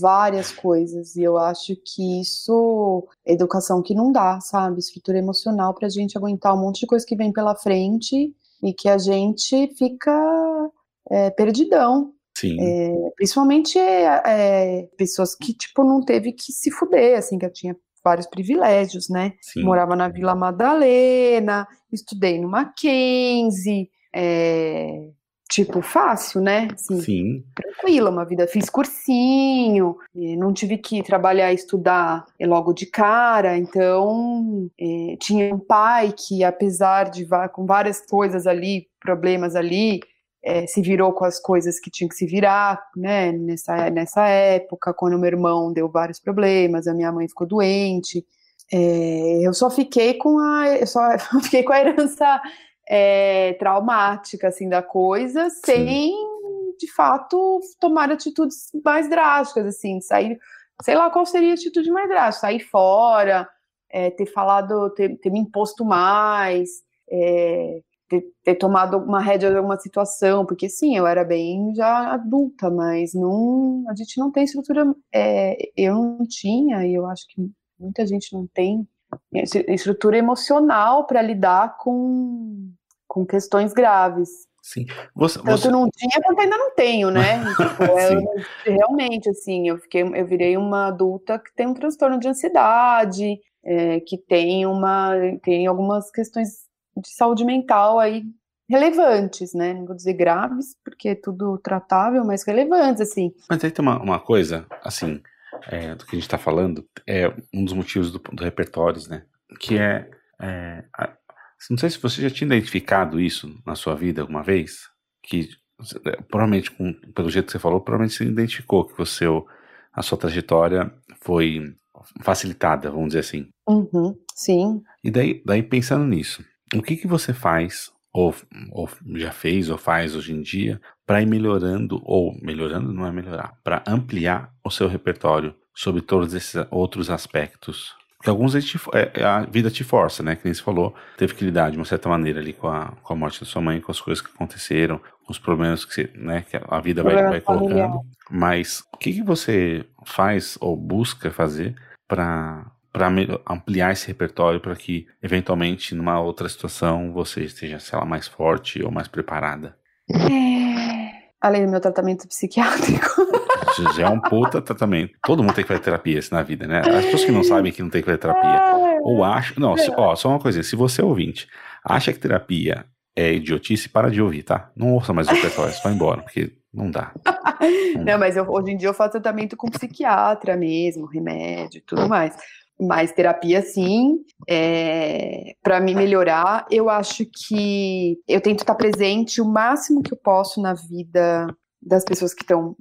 várias coisas. E eu acho que isso é educação que não dá, sabe? Estrutura emocional para a gente aguentar um monte de coisa que vem pela frente e que a gente fica é, perdidão. Sim. É, principalmente é, pessoas que, tipo, não teve que se fuder, assim, que eu tinha vários privilégios, né? Sim. Morava na Vila Madalena, estudei no Mackenzie, é, tipo, fácil, né? Assim, Sim. Tranquila, uma vida. Fiz cursinho, não tive que trabalhar e estudar logo de cara, então é, tinha um pai que, apesar de com várias coisas ali, problemas ali, é, se virou com as coisas que tinha que se virar, né, nessa, nessa época, quando meu irmão deu vários problemas, a minha mãe ficou doente, é, eu só fiquei com a, eu só fiquei com a herança é, traumática, assim, da coisa, sem, de fato, tomar atitudes mais drásticas, assim, sair, sei lá qual seria a atitude mais drástica, sair fora, é, ter falado, ter, ter, me imposto mais, é, ter, ter, tomado uma rédea de alguma situação, porque sim, eu era bem já adulta, mas não, a gente não tem estrutura, é, eu não tinha, e eu acho que muita gente não tem estrutura emocional para lidar com, com questões graves. Sim. Você, Tanto você... não tinha quanto ainda não tenho, né? tipo, eu, realmente, assim, eu fiquei, eu virei uma adulta que tem um transtorno de ansiedade, é, que tem uma, tem algumas questões de saúde mental aí relevantes, né? Não vou dizer graves, porque é tudo tratável, mas relevantes, assim. Mas aí tem uma, uma coisa, assim, é, do que a gente está falando, é um dos motivos do, do repertórios, né? Que é, é a, não sei se você já tinha identificado isso na sua vida alguma vez, que é, provavelmente, com, pelo jeito que você falou, provavelmente você identificou que você, a sua trajetória foi facilitada, vamos dizer assim. Uhum, sim. E daí, daí pensando nisso, o que que você faz ou, ou já fez ou faz hoje em dia para ir melhorando ou melhorando não é melhorar, para ampliar o seu repertório sobre todos esses outros aspectos? Porque alguns a, gente, é, a vida te força, né? Que nem você falou, teve que lidar de uma certa maneira ali com a, com a morte da sua mãe, com as coisas que aconteceram, com os problemas que, você, né, que a vida vai, vai colocando. Mas o que, que você faz ou busca fazer para para ampliar esse repertório para que eventualmente numa outra situação você esteja, sei lá, mais forte ou mais preparada? É... Além do meu tratamento psiquiátrico. Já é um puta tratamento. Todo mundo tem que fazer terapia assim, na vida, né? As pessoas que não sabem que não tem que fazer terapia. Ou acham. Não, ó, só uma coisinha. Se você é ouvinte, acha que terapia é idiotice, para de ouvir, tá? Não ouça mais o repertório, vai embora, porque não dá. Não, não mas eu, hoje em dia eu faço tratamento com psiquiatra mesmo, remédio e tudo mais. Mas terapia, sim, é, para me melhorar, eu acho que eu tento estar presente o máximo que eu posso na vida das pessoas que estão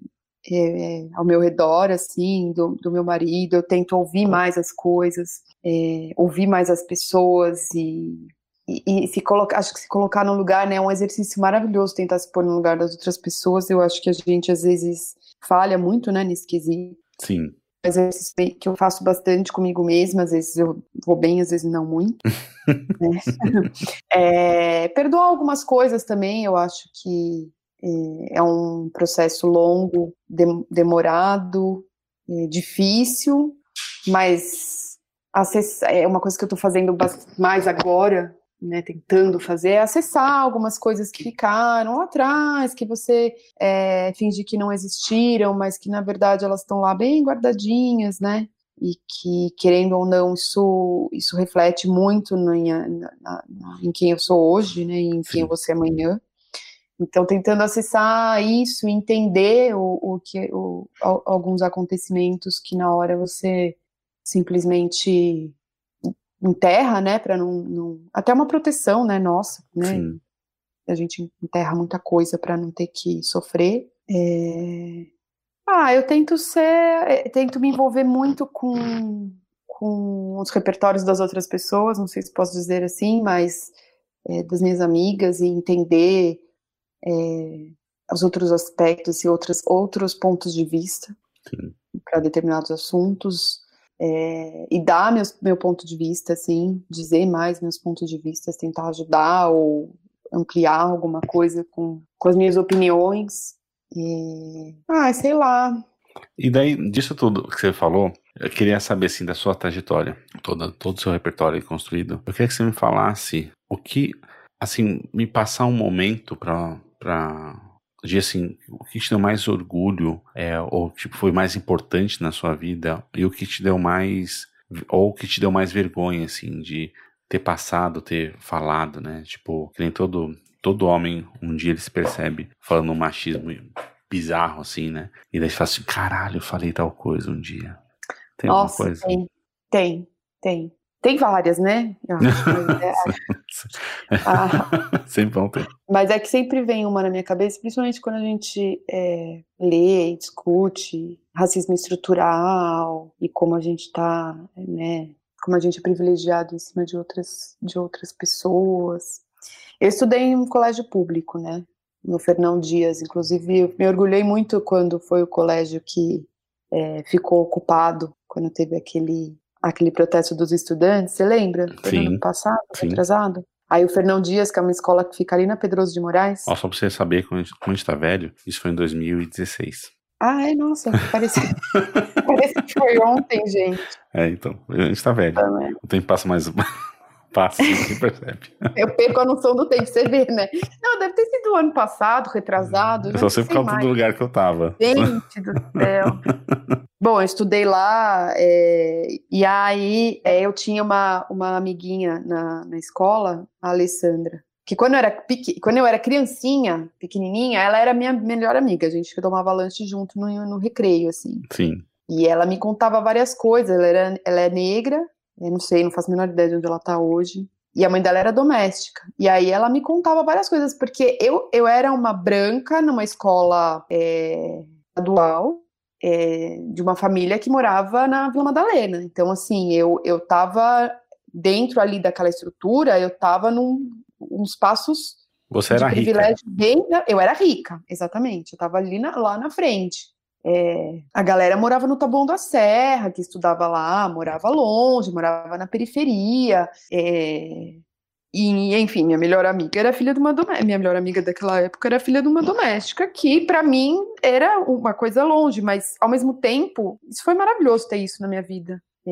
é, ao meu redor, assim, do, do, meu marido. Eu tento ouvir mais as coisas, é, ouvir mais as pessoas e e, e, se colocar, acho que se colocar no lugar, né, é um exercício maravilhoso tentar se pôr no lugar das outras pessoas. Eu acho que a gente às vezes falha muito, né, nesse quesito. Sim. Exercício que eu faço bastante comigo mesma, às vezes eu vou bem, às vezes não muito. né? é, perdoar algumas coisas também, eu acho que é, é um processo longo, demorado, é, difícil, mas acessar, é uma coisa que eu estou fazendo mais agora, né, tentando fazer, é acessar algumas coisas que ficaram lá atrás, que você é, finge que não existiram, mas que na verdade elas estão lá bem guardadinhas, né? E que, querendo ou não, isso, isso reflete muito no, na, na, em quem eu sou hoje, né? E em quem eu vou ser amanhã. Então, tentando acessar isso, entender o, o que, o, alguns acontecimentos que na hora você simplesmente enterra, né, para não, não, até uma proteção, né, nossa, né, Sim. a gente enterra muita coisa para não ter que sofrer. É... Ah, eu tento ser, é, tento me envolver muito com com os repertórios das outras pessoas, não sei se posso dizer assim, mas é, das minhas amigas e entender é, os outros aspectos e outros outros pontos de vista para determinados assuntos é, e dar meus, meu ponto de vista, assim, dizer mais meus pontos de vista, tentar ajudar ou ampliar alguma coisa com, com as minhas opiniões. E, ah, sei lá. E daí, disso tudo que você falou, eu queria saber, assim, da sua trajetória, toda, todo o seu repertório construído. Eu queria que você me falasse o que, assim, me passar um momento para de assim, o que te deu mais orgulho, é, ou tipo, foi mais importante na sua vida, e o que te deu mais, ou o que te deu mais vergonha, assim, de ter passado, ter falado, né? Tipo, que nem todo, todo homem, um dia ele se percebe falando um machismo bizarro, assim, né? E daí fala assim, caralho, eu falei tal coisa um dia. Tem Nossa, alguma coisa? Tem, tem, tem. Tem várias, né? ah, sempre vão ter. Mas é que sempre vem uma na minha cabeça, principalmente quando a gente é, lê e discute racismo estrutural e como a gente está, né? Como a gente é privilegiado em cima de outras, de outras pessoas. Eu estudei em um colégio público, né? no Fernão Dias. Inclusive, eu me orgulhei muito quando foi o colégio que é, ficou ocupado, quando teve aquele, aquele protesto dos estudantes. Você lembra? Foi Sim. ano passado, Sim. atrasado? Aí o Fernão Dias, que é uma escola que fica ali na Pedroso de Moraes. Ó, só pra você saber, como a gente, a gente tá velho, isso foi em 2016. Ah, é, nossa, parece, parece que foi ontem, gente. É, então, a gente tá velho. O tempo passa mais. Passa, você percebe. Eu perco a noção do tempo, você vê, né? Não, deve ter sido ano passado, retrasado. Eu só sei por causa do lugar que eu tava. Gente do céu. Bom, eu estudei lá, é, e aí é, eu tinha uma, uma amiguinha na, na escola, a Alessandra, que quando eu, era pequ... quando eu era criancinha, pequenininha, ela era minha melhor amiga, a gente tomava lanche junto no, no recreio, assim. Sim. E ela me contava várias coisas, ela, era, ela é negra, eu não sei, não faço a menor ideia de onde ela tá hoje, e a mãe dela era doméstica. E aí ela me contava várias coisas, porque eu, eu era uma branca numa escola é, estadual, é, de uma família que morava na Vila Madalena. Então, assim, eu, eu tava dentro ali daquela estrutura, eu tava num uns passos Você era rica. bem. Eu era rica, exatamente. Eu tava ali na- lá na frente. É, a galera morava no Taboão da Serra, que estudava lá, morava longe, morava na periferia. é, e, enfim, minha melhor amiga era filha de uma doméstica. Minha melhor amiga daquela época era filha de uma doméstica, que pra mim era uma coisa longe, mas ao mesmo tempo, isso foi maravilhoso ter isso na minha vida. É,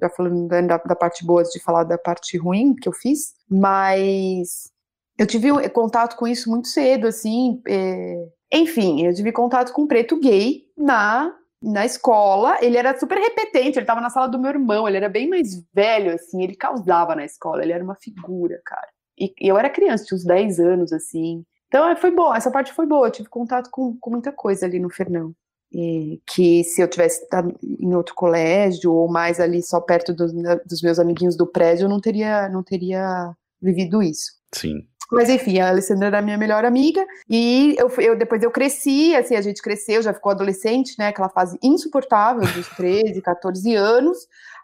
já falando da, da parte boa de falar da parte ruim que eu fiz, mas eu tive contato com isso muito cedo, assim. é, Enfim, eu tive contato com um preto gay na, na escola. Ele era super repetente, ele tava na sala do meu irmão, ele era bem mais velho, assim, ele causava na escola, ele era uma figura, cara. E, e eu era criança, tinha uns 10 anos, assim. Então é, foi boa, essa parte foi boa, eu tive contato com, com muita coisa ali no Fernão. E que se eu tivesse estado em outro colégio ou mais ali só perto dos, dos meus amiguinhos do prédio, eu não teria, não teria vivido isso. Sim. Mas enfim, a Alessandra era minha melhor amiga e eu, eu depois eu cresci, assim, a gente cresceu, já ficou adolescente, né, aquela fase insuportável dos 13, 14 anos.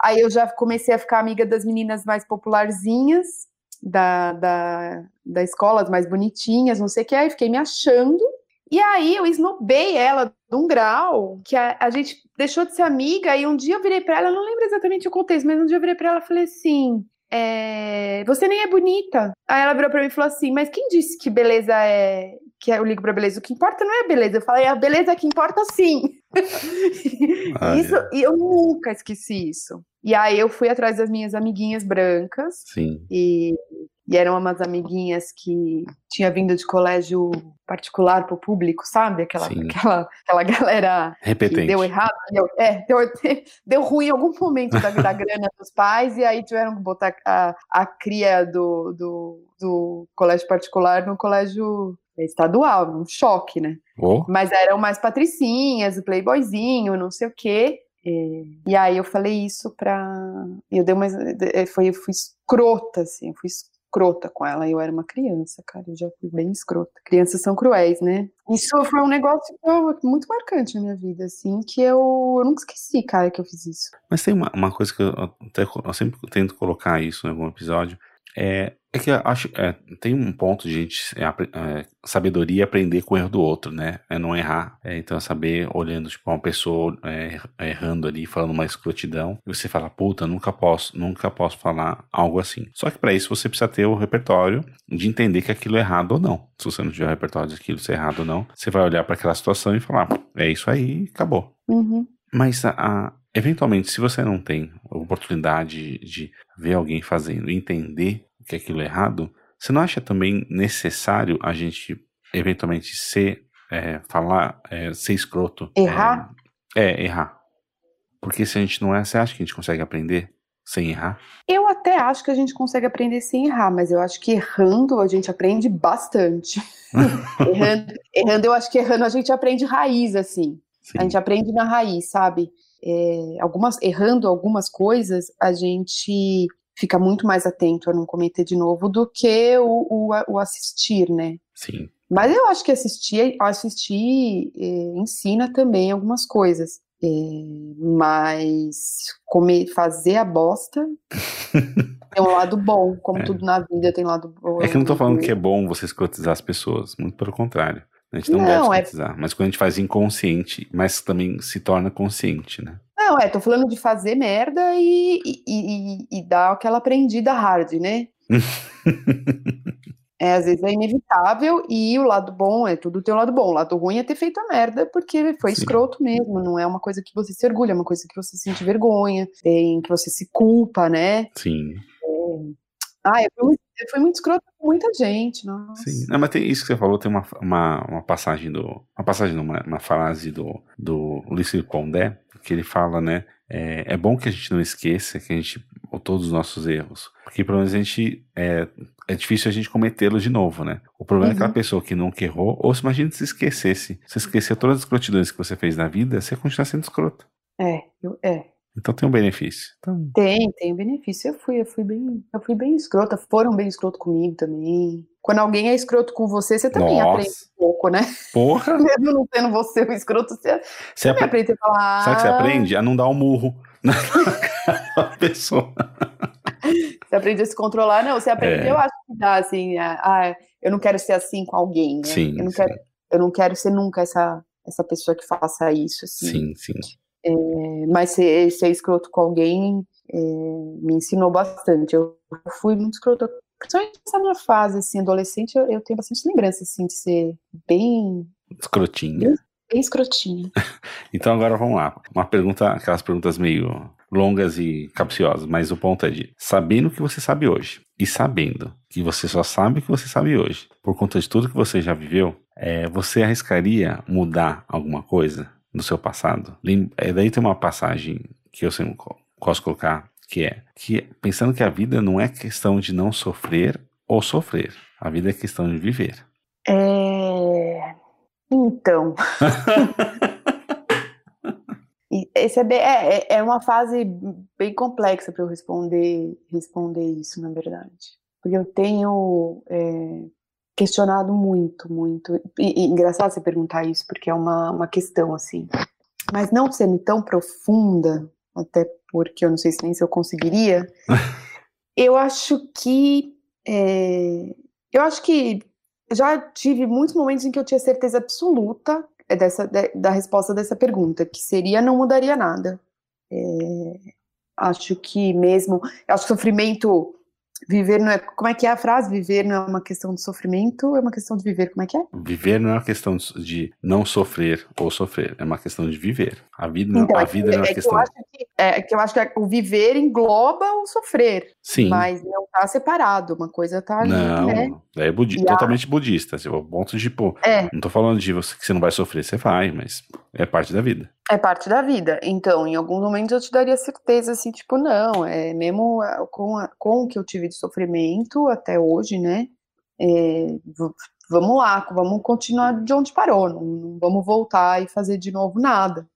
Aí eu já comecei a ficar amiga das meninas mais popularzinhas da, da, da escola, as mais bonitinhas, não sei o que, aí fiquei me achando. E aí eu esnobei ela de um grau que a, a gente deixou de ser amiga e um dia eu virei pra ela, eu não lembro exatamente o contexto, mas um dia eu virei pra ela e falei assim, é, você nem é bonita. Aí ela virou pra mim e falou assim, mas quem disse que beleza é, que eu ligo pra beleza? O que importa não é a beleza. Eu falei, a beleza é que importa sim. Ah, isso, E eu nunca esqueci isso. E aí eu fui atrás das minhas amiguinhas brancas, Sim. e, e eram umas amiguinhas que tinha vindo de colégio particular pro público, sabe? Aquela, Sim. aquela, aquela galera que Repetente. deu errado. Deu, é, deu, deu ruim em algum momento da, da grana dos pais, e aí tiveram que botar a, a cria do, do, do colégio particular no colégio estadual, um choque, né? Ô, Mas eram mais patricinhas, o playboyzinho, não sei o quê. E, e aí eu falei isso pra. Eu dei uma. Foi, eu fui escrota, assim, eu fui escrota com ela. Eu era uma criança, cara, eu já fui bem escrota. Crianças são cruéis, né? Isso foi um negócio muito marcante na minha vida, assim, que eu, eu nunca esqueci, cara, que eu fiz isso. Mas tem uma, uma coisa que eu, até, eu sempre tento colocar isso em algum episódio. É, é que eu acho é, tem um ponto de gente é, é, sabedoria aprender com o erro do outro, né? É não errar. É, então é saber olhando tipo uma pessoa é, errando ali, falando uma escrotidão, e você fala, puta, nunca posso, nunca posso falar algo assim. Só que para isso você precisa ter o repertório de entender que aquilo é errado ou não. Se você não tiver o repertório de aquilo ser errado ou não, você vai olhar para aquela situação e falar, é isso aí, acabou. Uhum. Mas a, a- eventualmente, se você não tem oportunidade de ver alguém fazendo entender que aquilo é errado, você não acha também necessário a gente eventualmente ser, é, falar, é, ser escroto? Errar? É, é, errar. Porque se a gente não é, você acha que a gente consegue aprender sem errar? Eu até acho que a gente consegue aprender sem errar, mas eu acho que errando a gente aprende bastante. errando, errando, eu acho que errando a gente aprende raiz, assim. Sim. A gente aprende na raiz, sabe? É, algumas, errando algumas coisas, a gente fica muito mais atento a não cometer de novo do que o, o, o assistir, né? Sim. Mas eu acho que assistir, assistir é, ensina também algumas coisas. É, mas comer, fazer a bosta tem um lado bom, como é. tudo na vida tem um lado bom. É que eu não tô falando que é bom você escrotizar as pessoas, muito pelo contrário. A gente não, não deve é escrotizar, é... mas quando a gente faz inconsciente, mas também se torna consciente, né? Não, é, tô falando de fazer merda e, e, e, e dar aquela aprendida hard, né? é, às vezes é inevitável e o lado bom é tudo tem o lado bom. O lado ruim é ter feito a merda porque foi Sim. escroto mesmo. Não é uma coisa que você se orgulha, é uma coisa que você sente vergonha, tem que você se culpa, né? Sim. Ah, eu fui, muito, eu fui muito escroto com muita gente, nossa. Sim, não, mas tem isso que você falou, tem uma, uma, uma passagem do. Uma passagem, uma, uma frase do, do Ulisses Pondé, que ele fala, né? É, é bom que a gente não esqueça que a gente. todos os nossos erros. Porque pelo menos a gente. É, é difícil a gente cometê-los de novo, né? O problema uhum. é aquela pessoa que nunca errou, ou se imagina se esquecesse. Se esquecer todas as escrotidões que você fez na vida, você continua sendo escroto. É, eu, é. Então tem um benefício. Então... Tem, tem um benefício. Eu fui, eu fui bem, eu fui bem escrota. Foram bem escroto comigo também. Quando alguém é escroto com você, você também Nossa. aprende um pouco, né? Porra! Mesmo não sendo você o escroto, você, você apre... aprende a falar. Sabe que você aprende? A não dar um murro na pessoa. Você aprende a se controlar, não, você aprende, é. eu acho que dá, assim, ah, eu não quero ser assim com alguém, né? Sim, eu não sim. quero, eu não quero ser nunca essa, essa pessoa que faça isso, assim. Sim, sim. É, mas ser, ser escroto com alguém é, me ensinou bastante. Eu fui muito escroto, principalmente nessa minha fase, assim, adolescente, eu, eu tenho bastante lembrança, assim, de ser bem... Escrotinha. Bem, bem escrotinha. então agora vamos lá. Uma pergunta, aquelas perguntas meio longas e capciosas, mas o ponto é de sabendo o que você sabe hoje e sabendo que você só sabe o que você sabe hoje, por conta de tudo que você já viveu, é, você arriscaria mudar alguma coisa? No seu passado. É, daí tem uma passagem que eu sempre posso colocar, que é que pensando que a vida não é questão de não sofrer ou sofrer, a vida é questão de viver. É... Então. Esse é, bem, é, é, é uma fase bem complexa para eu responder, responder isso, na verdade. Porque eu tenho é, questionado muito, muito. E, e, engraçado você perguntar isso, porque é uma, uma questão, assim. Mas não sendo tão profunda, até porque eu não sei se nem se eu conseguiria, eu acho que. É, eu acho que já tive muitos momentos em que eu tinha certeza absoluta dessa, de, da resposta dessa pergunta, que seria não mudaria nada. É, acho que mesmo. Acho que sofrimento Viver não é. Como é que é a frase? Viver não é uma questão de sofrimento, é uma questão de viver. Como é que é? Viver não é uma questão de não sofrer ou sofrer, é uma questão de viver. A vida não, então, a é vida é, não é uma é questão. Que que, é que eu acho que o viver engloba o sofrer. Sim. Mas não está separado. Uma coisa está ali. Não, né? é budi totalmente a... budista. Assim, o ponto de, pô, é. não estou falando de você que você não vai sofrer, você vai, mas é parte da vida. É parte da vida. Então, em alguns momentos eu te daria certeza, assim, tipo, não, é mesmo com, a, com o que eu tive de sofrimento até hoje, né? É, vamos lá, vamos continuar de onde parou, não, não, vamos voltar e fazer de novo nada.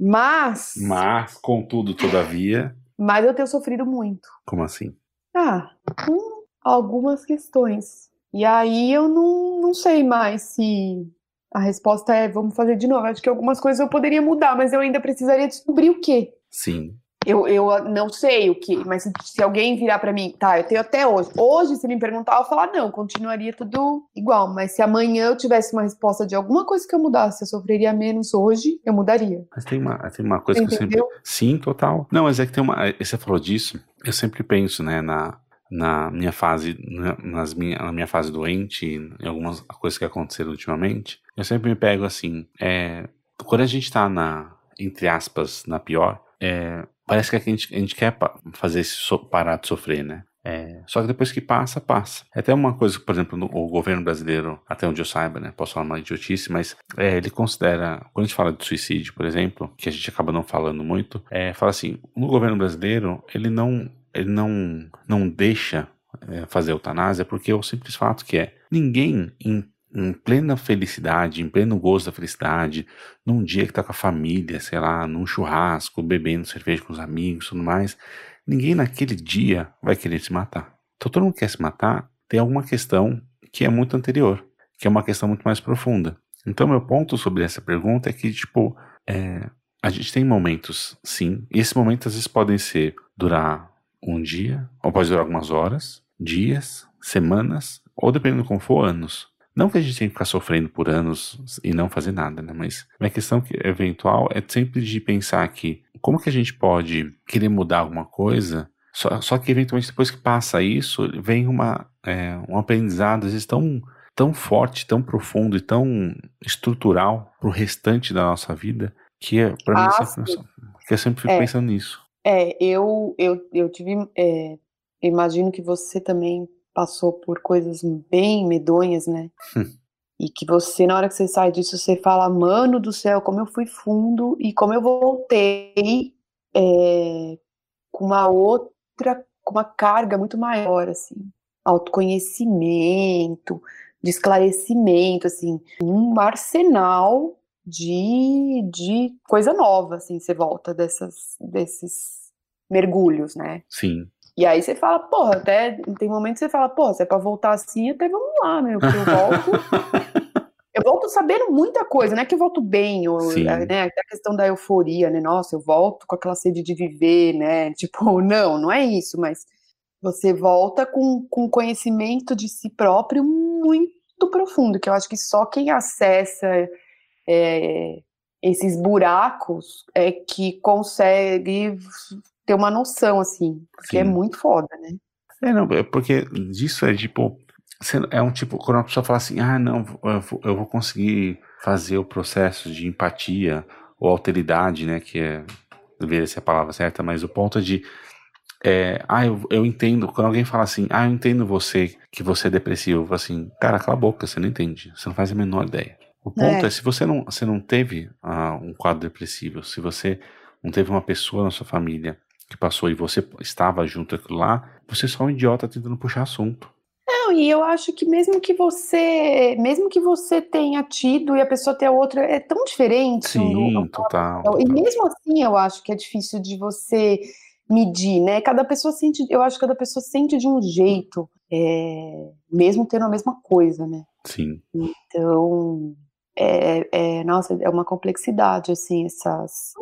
Mas. Mas, contudo, todavia. Mas eu tenho sofrido muito. Como assim? Ah, com algumas questões. E aí eu não, não sei mais se a resposta é vamos fazer de novo. Acho que algumas coisas eu poderia mudar, mas eu ainda precisaria descobrir o quê. Sim. Eu, eu não sei o que, mas se, se alguém virar para mim, tá, eu tenho até hoje. Hoje, se me perguntar, eu falar, não, continuaria tudo igual. Mas se amanhã eu tivesse uma resposta de alguma coisa que eu mudasse, eu sofreria menos hoje, eu mudaria. Mas tem uma, tem uma coisa Entendeu? que eu sempre. Sim, total. Não, mas é que tem uma. Você falou disso, eu sempre penso, né, na, na minha fase, nas minha, na minha fase doente, em algumas coisas que aconteceram ultimamente, eu sempre me pego assim, é, quando a gente tá na, entre aspas, na pior, é, parece que a gente, a gente quer fazer esse so, parar de sofrer, né? É, só que depois que passa, passa. É até uma coisa, por exemplo, no, o governo brasileiro, até onde eu saiba, né? Posso falar uma idiotice, mas é, ele considera, quando a gente fala de suicídio, por exemplo, que a gente acaba não falando muito, é, fala assim: no governo brasileiro, ele não ele não, não deixa é, fazer eutanásia porque é o simples fato que é ninguém em, em, plena felicidade, em pleno gozo da felicidade, num dia que tá com a família, sei lá, num churrasco, bebendo cerveja com os amigos tudo mais, ninguém naquele dia vai querer se matar. Então todo mundo quer se matar, tem alguma questão que é muito anterior, que é uma questão muito mais profunda. Então meu ponto sobre essa pergunta é que, tipo, é, a gente tem momentos, sim, e esses momentos às vezes podem ser durar um dia, ou pode durar algumas horas, dias, semanas, ou dependendo como for, anos. Não que a gente tenha que ficar sofrendo por anos e não fazer nada, né? Mas a questão que, eventual é sempre de pensar que como que a gente pode querer mudar alguma coisa, só, só que eventualmente depois que passa isso, vem uma, é, um aprendizado, às vezes tão, tão forte, tão profundo e tão estrutural pro restante da nossa vida, que é, mim, Ah, sempre, sim. que eu sempre fico É. pensando nisso. É, eu, eu, eu tive. é, imagino que você também passou por coisas bem medonhas, né? Hum. E que você, na hora que você sai disso, você fala, mano do céu, como eu fui fundo e como eu voltei é, com uma outra, com uma carga muito maior, assim. Autoconhecimento, de esclarecimento, assim. Um arsenal de, de coisa nova, assim, você volta dessas, desses mergulhos, né? Sim. E aí você fala, porra, até tem momentos que você fala, porra, se é pra voltar assim, até vamos lá, meu, porque eu volto. eu volto sabendo muita coisa, não é que eu volto bem, ou, Sim. né? Até a questão da euforia, né? Nossa, eu volto com aquela sede de viver, né? Tipo, não, não é isso, mas você volta com, com conhecimento de si próprio muito profundo, que eu acho que só quem acessa é, esses buracos é que consegue ter uma noção, assim, porque é Sim. muito foda, né? É, não, é porque disso é tipo. É um tipo, quando a pessoa fala assim, ah, não, eu vou, eu vou conseguir fazer o processo de empatia ou alteridade, né, que é, deveria ser a palavra certa, mas o ponto é de, é, ah, eu, eu entendo, quando alguém fala assim, ah, eu entendo você, que você é depressivo, assim, cara, cala a boca, você não entende, você não faz a menor ideia. O ponto é, É. se você não, você não teve ah, um quadro depressivo, se você não teve uma pessoa na sua família que passou e você estava junto aquilo lá, você é só um idiota tentando puxar assunto. Não, e eu acho que mesmo que você, mesmo que você tenha tido e a pessoa tenha outra, é tão diferente. um Sim, total. E total. mesmo assim, eu acho que é difícil de você medir, né? Cada pessoa sente, eu acho que cada pessoa sente de um jeito, é, mesmo tendo a mesma coisa, né? Sim. Então, é, é- nossa, é uma complexidade, assim, essas.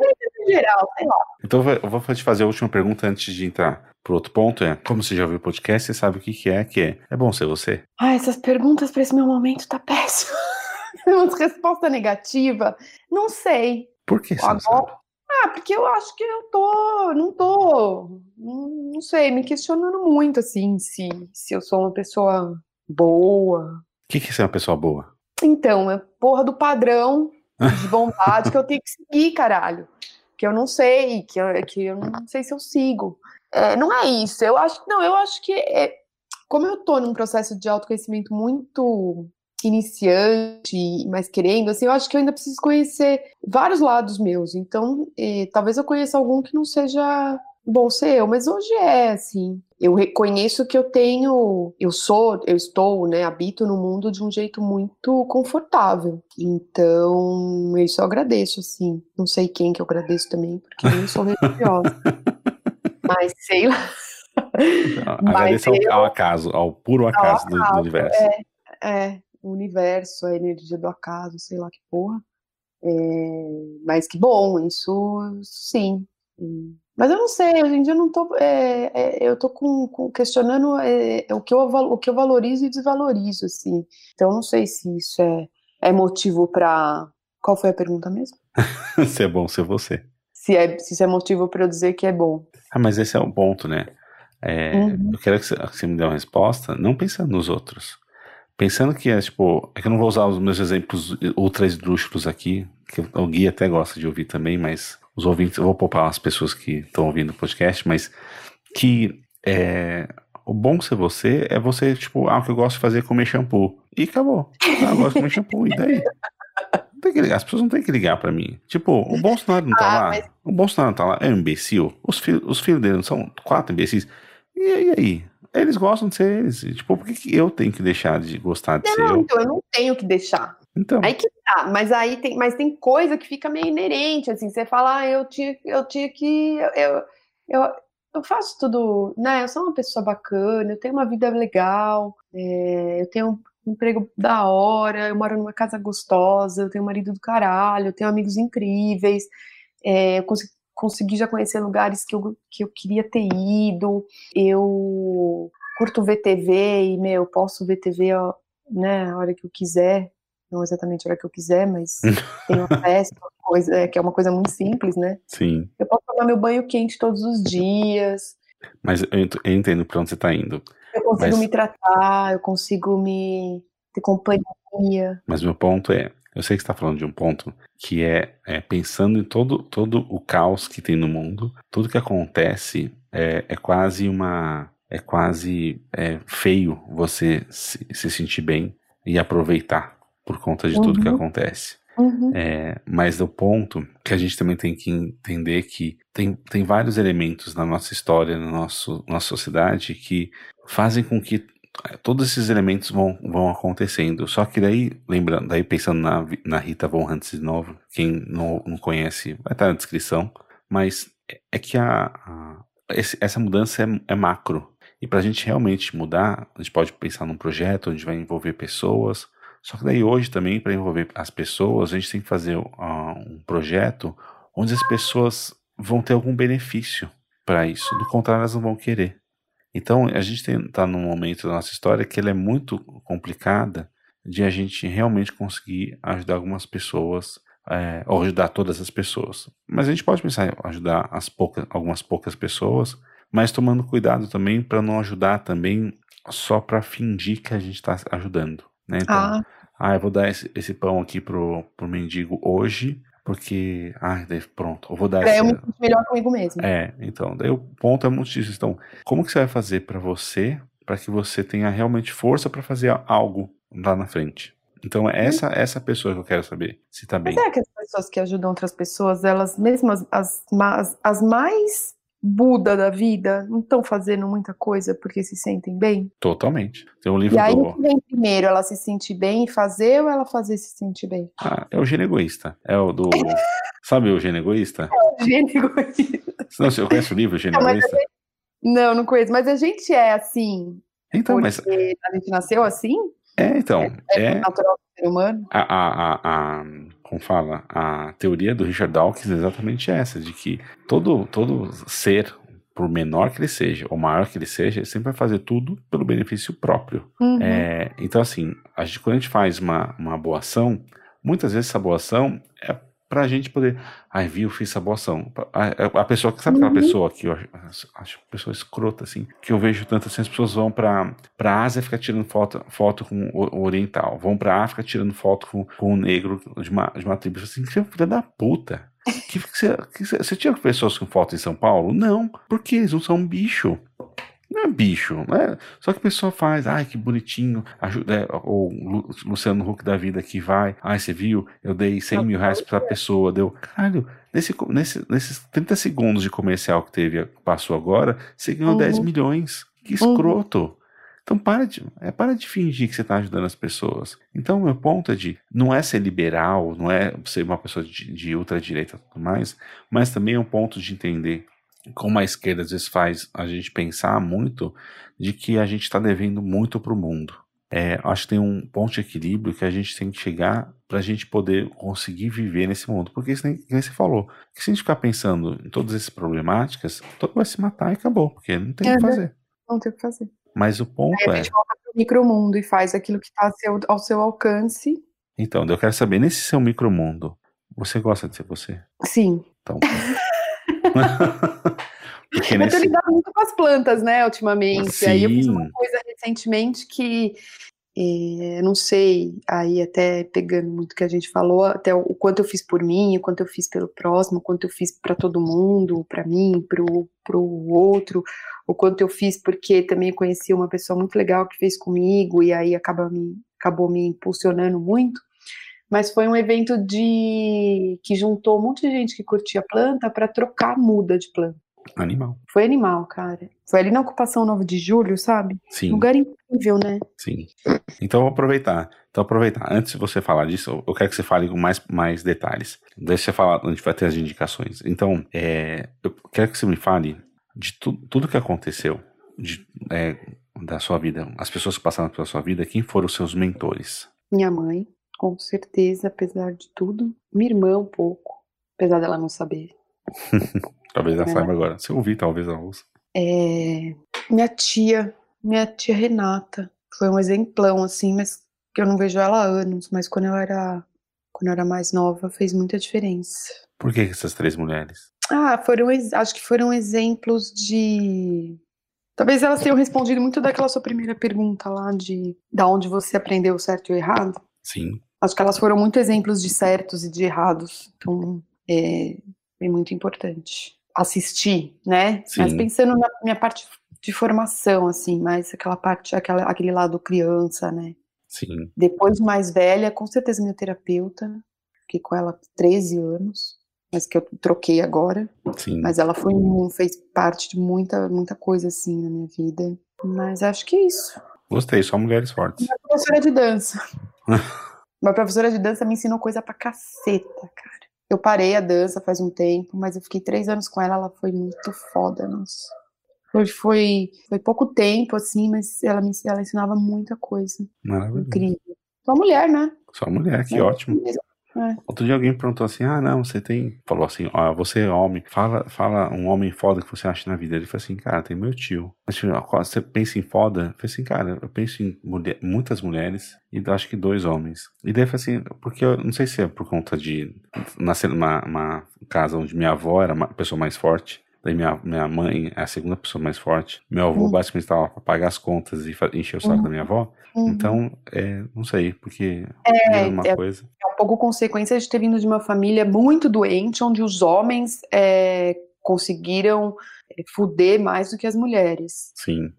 Em geral, sei lá. Então eu vou- te fazer a última pergunta antes de entrar pro outro ponto. É, como você já ouviu o podcast, você sabe o que, que é, que é. É bom ser você? Ah, essas perguntas para esse meu momento tá péssimo. Uma resposta negativa, não sei. Por que você Agora- sabe? Ah, porque eu acho que eu tô, não tô, não, não sei, me questionando muito, assim, se, se eu sou uma pessoa boa. O que, que é ser uma pessoa boa? Então, é porra do padrão de bondade que eu tenho que seguir, caralho. Que eu não sei, que eu, que eu não sei se eu sigo. É, não é isso, eu acho, não, eu acho que é, como eu tô num processo de autoconhecimento muito iniciante, mas querendo, assim, eu acho que eu ainda preciso conhecer vários lados meus. Então, eh, talvez eu conheça algum que não seja bom ser eu, mas hoje é, assim. Eu reconheço que eu tenho, eu sou, eu estou, né, habito no mundo de um jeito muito confortável. Então, eu só agradeço, assim. Não sei quem que eu agradeço também, porque eu não sou religiosa. mas sei lá. Agradeço ao, ao acaso, ao puro acaso, do- do, acaso, universo. É, o universo, a energia do acaso, sei lá que porra. É, mas que bom, isso sim. Mas eu não sei, hoje em dia eu não tô. é, é, eu tô com, com- questionando é, o, que eu, o que eu valorizo e desvalorizo, assim. Então eu não sei se isso é, é motivo pra. Qual foi a pergunta mesmo? se é bom ser você. Se, é, se isso é motivo pra eu dizer que é bom. Ah, mas esse é o ponto, né? É, Uhum. Eu quero que você, que você me dê uma resposta, não pensando nos outros. Pensando que é, tipo, é que eu não vou usar os meus exemplos ultra esdrúxulos aqui, que o Gui até gosta de ouvir também, mas os ouvintes, eu vou poupar as pessoas que estão ouvindo o podcast, mas que é, o bom ser você é você, tipo, ah, o que eu gosto de fazer é comer shampoo. E acabou. Ah, eu gosto de comer shampoo, e daí? Não tem que ligar, as pessoas não têm que ligar pra mim. Tipo, o Bolsonaro não tá Ah, lá? mas- O Bolsonaro tá lá, é um imbecil. Os, fi os filhos dele não são quatro imbecis. E, e aí? Eles gostam de ser eles. Tipo, por que, que eu tenho que deixar de gostar de ser Não, eu? então eu não tenho que deixar. Então, Aí que tá, mas aí tem, mas tem coisa que fica meio inerente, assim, você fala, ah, eu tinha, eu tinha que, eu, eu, eu faço tudo, né, eu sou uma pessoa bacana, eu tenho uma vida legal, é, eu tenho um emprego da hora, eu moro numa casa gostosa, eu tenho um marido do caralho, eu tenho amigos incríveis, é, eu consegui já conhecer lugares que eu, que eu queria ter ido. Eu curto ver TV e, meu, posso ver TV né, a hora que eu quiser. Não exatamente a hora que eu quiser, mas tem uma festa, coisa, é, que é uma coisa muito simples, né? Sim. Eu posso tomar meu banho quente todos os dias. Mas eu, entendo para onde você está indo. Eu consigo Mas- me tratar, eu consigo me ter companhia. Mas meu ponto é, eu sei que você está falando de um ponto que é, é pensando em todo, todo o caos que tem no mundo, tudo que acontece é, é quase uma. É quase é, feio você se, se sentir bem e aproveitar por conta de tudo que Uhum. acontece. Uhum. É, mas o ponto que a gente também tem que entender que tem, tem vários elementos na nossa história, na nosso, nossa sociedade, que fazem com que eh, todos esses elementos vão, vão acontecendo. Só que daí, lembrando, daí pensando na, na Rita Von Hunt de novo, quem não, não conhece vai estar na descrição, mas é- é que a, a- esse- essa mudança é, é macro. E para a gente realmente mudar, a gente pode pensar num projeto onde vai envolver pessoas, só que daí hoje também, para envolver as pessoas, a gente tem que fazer ah, um projeto onde as pessoas vão ter algum benefício para isso. Do contrário, elas não vão querer. Então, a gente está num momento da nossa história que ela é muito complicada de a gente realmente conseguir ajudar algumas pessoas, é, ou ajudar todas as pessoas. Mas a gente pode pensar em ajudar as poucas, algumas poucas pessoas, mas tomando cuidado também para não ajudar também só para fingir que a gente está ajudando. Né? Então, Ah, ah, eu vou dar esse, esse pão aqui pro, pro mendigo hoje, porque. Ah, daí pronto, eu vou dar eu esse. me sentir melhor comigo mesmo. É, então, daí o ponto é muito disso. Então, como que você vai fazer pra você, para que você tenha realmente força pra fazer algo lá na frente? Então, é essa essa pessoa que eu quero saber se tá bem. Mas é que as pessoas que ajudam outras pessoas, elas mesmas, as, as, as mais Buda da vida, não estão fazendo muita coisa porque se sentem bem? Totalmente. Tem um livro E aí do. o que vem primeiro, ela se sentir bem e fazer ou ela fazer se sentir bem? Ah, é o gênio egoísta. É o do. Sabe o gênio egoísta? Gênio egoísta. Não, você conhece o livro Gênio Não, Egoísta? Não, não conheço. Mas a gente é assim Então, mas. a gente nasceu assim? É, então. É, É, natural do ser humano? a, a, a, a- como fala, a teoria do Richard Dawkins é exatamente essa, de que todo, todo ser, por menor que ele seja, ou maior que ele seja, ele sempre vai fazer tudo pelo benefício próprio. Uhum. É, então, assim, a gente, quando a gente faz uma, uma boa ação, muitas vezes essa boa ação pra gente poder. Ai, viu, fiz essa boa ação. A, a- a pessoa, sabe aquela Uhum. pessoa que eu acho, acho uma pessoa escrota, assim, que eu vejo tanto assim, as pessoas vão pra, pra Ásia ficar tirando foto, foto com o, oriental, vão pra África tirando foto com, com o negro de uma, de uma tribo. Assim, que filha da puta. Que, que você, que você, você tira pessoas com foto em São Paulo? Não, porque eles não são bicho. Não é bicho, né? Só que a pessoa faz, ai, que bonitinho, ajuda, é, ou Lu- Luciano Huck da vida que vai, ai, você viu, eu dei 100 mil reais pra pessoa, deu, caralho, nesse, nesse, nesses 30 segundos de comercial que teve, passou agora, você ganhou Uhum. 10 milhões, que Uhum. escroto. Então para de, é, para de fingir que você está ajudando as pessoas. Então o meu ponto é de, não é ser liberal, não é ser uma pessoa de, de ultradireita e tudo mais, mas também é um ponto de entender como a esquerda às vezes faz a gente pensar muito de que a gente está devendo muito para o mundo. É, acho que tem um ponto de equilíbrio que a gente tem que chegar para a gente poder conseguir viver nesse mundo. Porque, isso nem, nem você falou, que se a gente ficar pensando em todas essas problemáticas, todo vai se matar e acabou, porque não tem o É, que né? fazer. Não tem o que fazer. Mas o ponto Aí a é, gente volta pro micromundo e faz aquilo que está ao seu, ao seu alcance. então, eu quero saber, nesse seu micromundo, você gosta de ser você? Sim. Então. Porque Eu tô nesse. lidando muito com as plantas, né, ultimamente. Aí eu fiz Sim. uma coisa recentemente que eh, não sei, aí até pegando muito o que a gente falou, até o, o quanto eu fiz por mim, o quanto eu fiz pelo próximo, o quanto eu fiz para todo mundo, para mim, pro, pro outro, o quanto eu fiz porque também conheci uma pessoa muito legal que fez comigo e aí acaba me, acabou me impulsionando muito. Mas foi um evento de que juntou um monte de gente que curtia planta para trocar muda de planta. Animal. Foi animal, cara. Foi ali na ocupação 9 de julho, sabe? Sim. Lugar incrível, né? Sim. Então eu vou aproveitar. Então aproveitar. Antes de você falar disso, eu quero que você fale com mais, mais detalhes. Deixa você falar, a gente vai ter as indicações. Então, é, eu quero que você me fale de tu, tudo que aconteceu de, é, da sua vida, as pessoas que passaram pela sua vida, quem foram os seus mentores? Minha mãe, com certeza, apesar de tudo. Minha irmã, um pouco, apesar dela não saber talvez ela é. saiba agora. Se eu ouvir, talvez ela ouça. É, minha tia, minha tia Renata, foi um exemplão, assim, mas que eu não vejo ela há anos, mas quando eu era, quando eu era mais nova, fez muita diferença. Por que essas três mulheres? Ah, foram, acho que foram exemplos de Talvez elas tenham respondido muito daquela sua primeira pergunta lá de da onde você aprendeu o certo e o errado. Sim. Acho que elas foram muito exemplos de certos e de errados. Então, é, é muito importante assistir, né? Sim. Mas pensando na minha parte de formação, assim, mais aquela parte, aquela, aquele lado criança, né? Sim. Depois mais velha, com certeza minha terapeuta, fiquei com ela 13 anos mas que eu troquei agora. Sim. Mas ela foi, fez parte de muita, muita coisa assim na minha vida. Mas acho que é isso. Gostei, só mulheres fortes. Uma professora de dança. Uma professora de dança me ensinou coisa pra caceta, cara. Eu parei a dança faz um tempo, mas eu fiquei três anos com ela, ela foi muito foda, nossa. Foi, foi, foi pouco tempo, assim, mas ela me ela ensinava muita coisa. Maravilha. Incrível. Só mulher, né? Só mulher, que é, ótimo. É. Outro dia alguém perguntou assim: ah, não, você tem. Falou assim: ó, você é homem, fala, fala um homem foda que você acha na vida. Ele falou assim: cara, tem meu tio. Você pensa em foda? Eu falei assim: cara, eu penso em mulher, muitas mulheres e acho que dois homens. E daí eu falei assim: porque eu não sei se é por conta de nascer numa casa onde minha avó era a pessoa mais forte. Daí minha, minha mãe é a segunda pessoa mais forte. Meu avô uhum. basicamente estava para pagar as contas e encher o saco uhum. da minha avó. Uhum. Então, é, não sei, porque é, é uma é, coisa. É um pouco consequência de ter vindo de uma família muito doente, onde os homens é, conseguiram é, fuder mais do que as mulheres. Sim.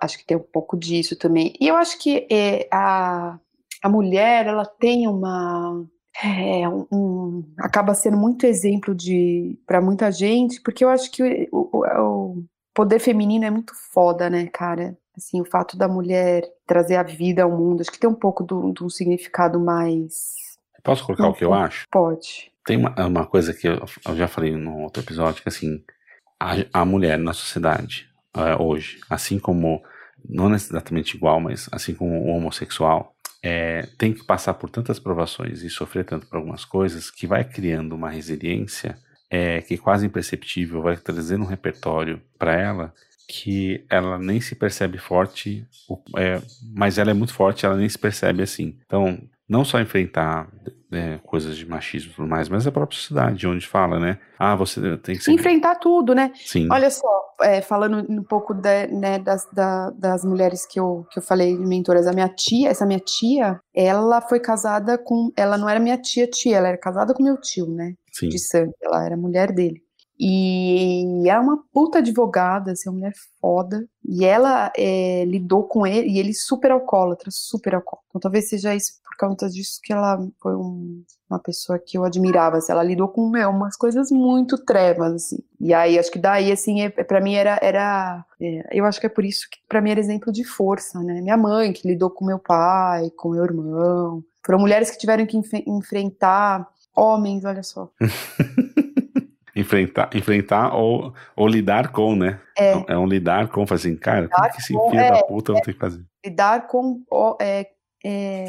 Acho que tem um pouco disso também. E eu acho que é, a, a mulher, ela tem uma é, um, um, acaba sendo muito exemplo de para muita gente, porque eu acho que o, o, o, poder feminino é muito foda, né, cara? Assim, o fato da mulher trazer a vida ao mundo, acho que tem um pouco de um significado mais. Posso colocar o que eu acho? Pode. Tem uma, uma coisa que eu, eu, já falei no outro episódio, que assim, a, a mulher na sociedade uh, hoje, assim como, não exatamente igual, mas assim como o homossexual, é, tem que passar por tantas provações e sofrer tanto por algumas coisas que vai criando uma resiliência é, que é quase imperceptível, vai trazendo um repertório para ela que ela nem se percebe forte, é, mas ela é muito forte, ela nem se percebe assim. Então, não só enfrentar é, coisas de machismo e tudo mais, mas a própria sociedade, onde fala, né? Ah, você tem que ser... Enfrentar tudo, né? Sim. Olha só, é, falando um pouco de, né, das, da, das mulheres que eu, que eu falei, mentoras, a minha tia, essa minha tia, ela foi casada com... Ela não era minha tia-tia, ela era casada com meu tio, né? Sim. De sangue, ela era mulher dele. E é uma puta advogada, assim, uma mulher foda. E ela é, lidou com ele, e ele super alcoólatra, super alcoólatra. Então talvez seja isso por conta disso que ela foi um, uma pessoa que eu admirava. Assim, ela lidou com meu, umas coisas muito trevas, assim. E aí acho que daí, assim, é, para mim era. era é, eu acho que é por isso que para mim era exemplo de força, né? Minha mãe, que lidou com meu pai, com meu irmão. Foram mulheres que tiveram que enf enfrentar homens, olha só. enfrentar, enfrentar ou, ou lidar com, né? É, é um lidar com, fazer assim, cara, o que esse filho é, da puta não é, tem que fazer? Lidar com é, é,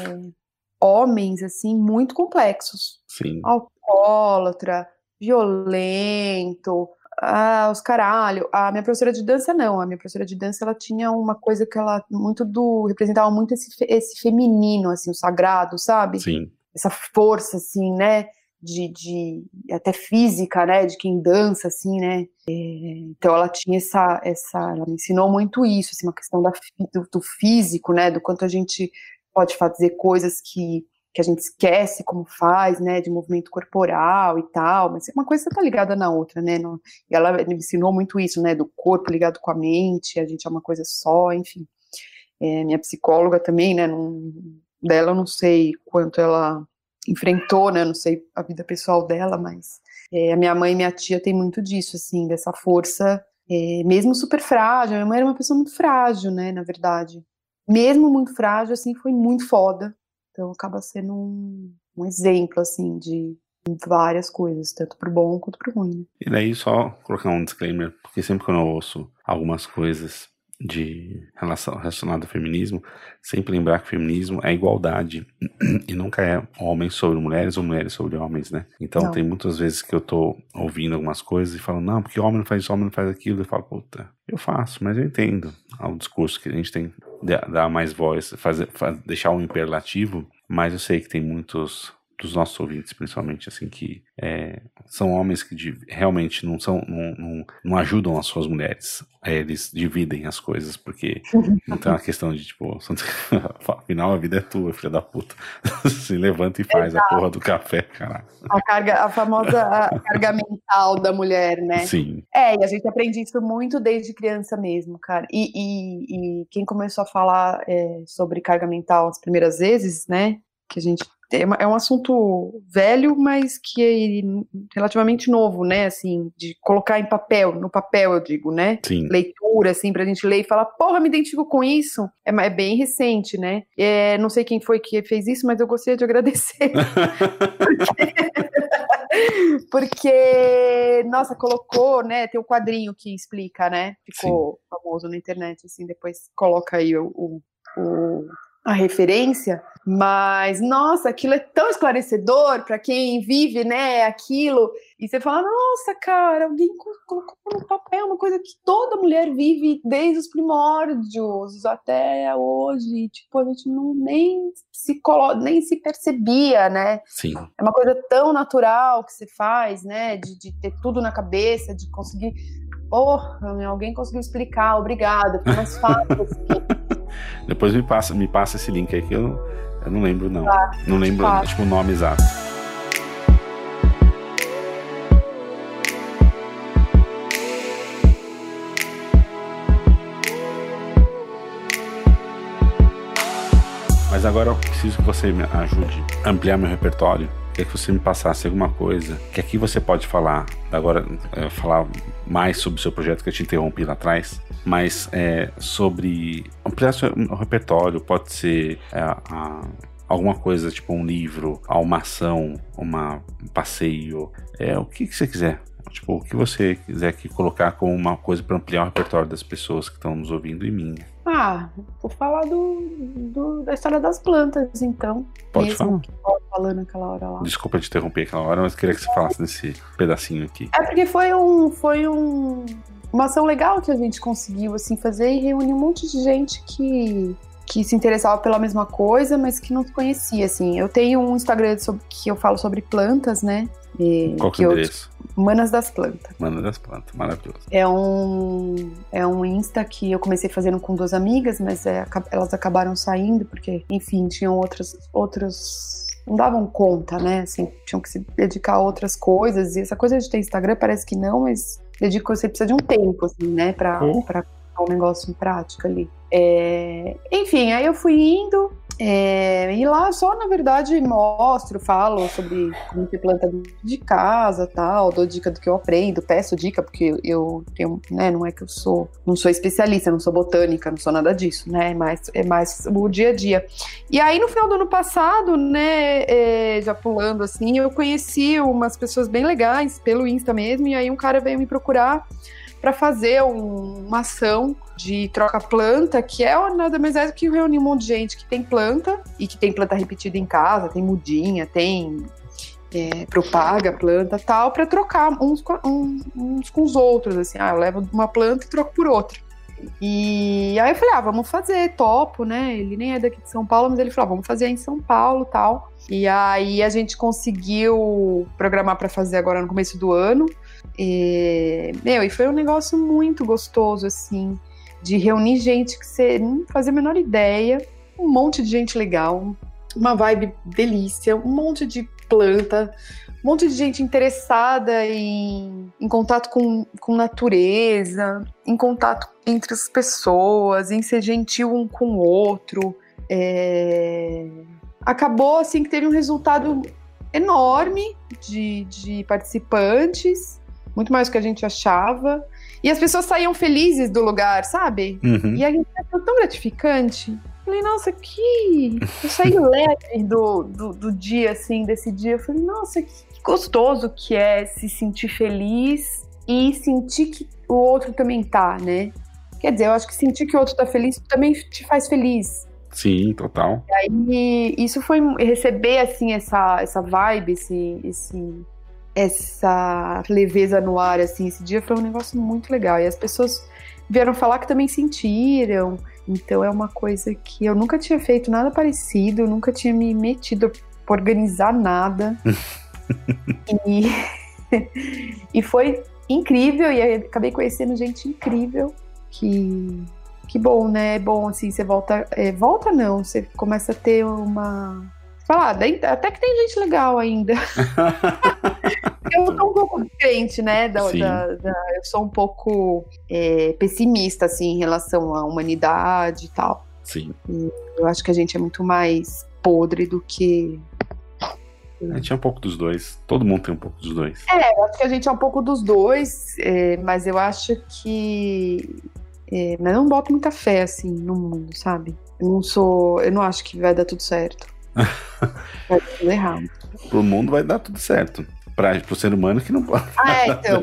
homens, assim, muito complexos. Sim. Alcoólatra, violento, ah, os caralho. A minha professora de dança, não. A minha professora de dança, ela tinha uma coisa que ela, muito do, representava muito esse, esse feminino, assim, o sagrado, sabe? Sim. Essa força, assim, né? De, de, até física, né, de quem dança, assim, né, é, então ela tinha essa, essa, ela me ensinou muito isso, assim, uma questão da, do, do, físico, né, do quanto a gente pode fazer coisas que, que a gente esquece como faz, né, de movimento corporal e tal, mas uma coisa está ligada na outra, né, e ela me ensinou muito isso, né, do corpo ligado com a mente, a gente é uma coisa só, enfim, é, minha psicóloga também, né, não, dela eu não sei quanto ela enfrentou, né? Não sei a vida pessoal dela, mas é, a minha mãe e minha tia têm muito disso, assim, dessa força, é, mesmo super frágil. Minha mãe era uma pessoa muito frágil, né? Na verdade, mesmo muito frágil, assim, foi muito foda. Então acaba sendo um, um exemplo, assim, de várias coisas, tanto pro bom quanto pro ruim. Né? E daí só colocar um disclaimer, porque sempre que eu ouço algumas coisas de relação, relacionado ao feminismo, sempre lembrar que o feminismo é igualdade e nunca é homens sobre mulheres ou mulheres sobre homens, né? Então não. tem muitas vezes que eu tô ouvindo algumas coisas e falo, não, porque homem não faz isso, homem não faz aquilo. Eu falo, puta, eu faço, mas eu entendo ao discurso que a gente tem dar mais voz, fazer, fazer deixar um imperativo, mas eu sei que tem muitos dos nossos ouvintes, principalmente, assim, que é, são homens que de, realmente não são, não, não, não, ajudam as suas mulheres. É, eles dividem as coisas, porque então é uma questão de, tipo, afinal a vida é tua, filha da puta. Se levanta e faz Exato. a porra do café, caralho. A carga, a famosa a carga mental da mulher, né? Sim. É, e a gente aprende isso muito desde criança mesmo, cara. E, e, e quem começou a falar é, sobre carga mental as primeiras vezes, né? Que a gente é, um assunto velho, mas que é relativamente novo, né? Assim, de colocar em papel, no papel, eu digo, né? Sim. Leitura, assim, pra gente ler e falar, porra, me identifico com isso. É, é bem recente, né? É, não sei quem foi que fez isso, mas eu gostaria de agradecer. porque... porque, nossa, colocou, né? Tem o um quadrinho que explica, né? Ficou Sim. famoso na internet, assim, depois coloca aí o, o, o a referência, mas nossa, aquilo é tão esclarecedor para quem vive, né, aquilo. E você fala, nossa, cara, alguém colocou no papel uma coisa que toda mulher vive desde os primórdios até hoje. Tipo, a gente não nem se colo nem se percebia, né? Sim. É uma coisa tão natural que você faz, né? De, de ter tudo na cabeça, de conseguir. Porra, alguém conseguiu explicar, obrigada, foi mais fácil. Depois me passa, me passa esse link aí que eu, eu não lembro não. Tá, não lembro tipo, o nome exato. Mas agora eu preciso que você me ajude a ampliar meu repertório queria que você me passasse alguma coisa que aqui você pode falar, agora é, falar mais sobre o seu projeto que eu te interrompi lá atrás, mas é, sobre ampliar seu repertório, pode ser é, a, alguma coisa, tipo um livro, uma ação, uma, um passeio, é, o que, que você quiser. Tipo, o que você quiser aqui colocar como uma coisa para ampliar o repertório das pessoas que estão nos ouvindo e minha. Ah, vou falar do, do, da história das plantas, então. Pode Mesmo falar. Que falando naquela hora lá. Desculpa te interromper aquela hora, mas queria que você falasse desse pedacinho aqui. É porque foi um, foi um, uma ação legal que a gente conseguiu assim fazer e reunir um monte de gente que que se interessava pela mesma coisa, mas que não conhecia, assim. Eu tenho um Instagram sobre, que eu falo sobre plantas, né? E, Qual que é o endereço? Manas das Plantas. Manas das Plantas, maravilhoso. É um, é um Insta que eu comecei fazendo com duas amigas, mas é, elas acabaram saindo, porque, enfim, tinham outros, outros não davam conta, né? Assim, tinham que se dedicar a outras coisas. E essa coisa de ter Instagram parece que não, mas dedico, você precisa de um tempo, assim, né? Pra, uhum. pra colocar um negócio em prática ali. É, enfim, aí eu fui indo, é, e lá só, na verdade, mostro, falo sobre como ter planta de casa tal, dou dica do que eu aprendo, peço dica, porque eu tenho, né, não é que eu sou, não sou especialista, não sou botânica, não sou nada disso, né, é mais, é mais o dia a dia. E aí, no final do ano passado, né, é, já pulando assim, eu conheci umas pessoas bem legais, pelo Insta mesmo, e aí um cara veio me procurar para fazer um, uma ação de troca-planta, que é nada mais é do que reunir um monte de gente que tem planta e que tem planta repetida em casa, tem mudinha, tem é, propaga planta tal, para trocar uns com, um, uns com os outros. Assim, ah, eu levo uma planta e troco por outra. E aí eu falei, ah, vamos fazer, topo, né? Ele nem é daqui de São Paulo, mas ele falou, ah, vamos fazer em São Paulo tal. E aí a gente conseguiu programar para fazer agora no começo do ano. E, meu, e foi um negócio muito gostoso, assim, de reunir gente que você não fazia a menor ideia, um monte de gente legal, uma vibe delícia, um monte de planta, um monte de gente interessada em, em contato com, com natureza, em contato entre as pessoas, em ser gentil um com o outro. É... Acabou assim que teve um resultado enorme de, de participantes muito mais do que a gente achava. E as pessoas saíam felizes do lugar, sabe? Uhum. E a gente foi tão gratificante. Falei, nossa, que. Eu saí leve do, do, do, dia, assim, desse dia. Eu falei, nossa, que gostoso que é se sentir feliz e sentir que o outro também tá, né? Quer dizer, eu acho que sentir que o outro tá feliz também te faz feliz. Sim, total. E aí, isso foi receber, assim, essa, essa vibe, esse, esse, essa leveza no ar, assim, esse dia foi um negócio muito legal. E as pessoas vieram falar que também sentiram. Então é uma coisa que eu nunca tinha feito nada parecido, nunca tinha me metido pra organizar nada. e, e foi incrível, e acabei conhecendo gente incrível que que bom, né? É bom assim, você volta, é, volta não, você começa a ter uma falar, até que tem gente legal ainda. eu sou um pouco diferente, né? Da, da, da, eu sou um pouco é, pessimista, assim, em relação à humanidade e tal. Sim. E eu acho que a gente é muito mais podre do que. A gente é um pouco dos dois. Todo mundo tem um pouco dos dois. É, eu acho que a gente é um pouco dos dois, é, mas eu acho que. É, mas não boto muita fé, assim, no mundo, sabe? Eu não sou. Eu não acho que vai dar tudo certo. vai dar tudo errado. Pro mundo vai dar tudo certo para o ser humano que não pode. Ah, é, então.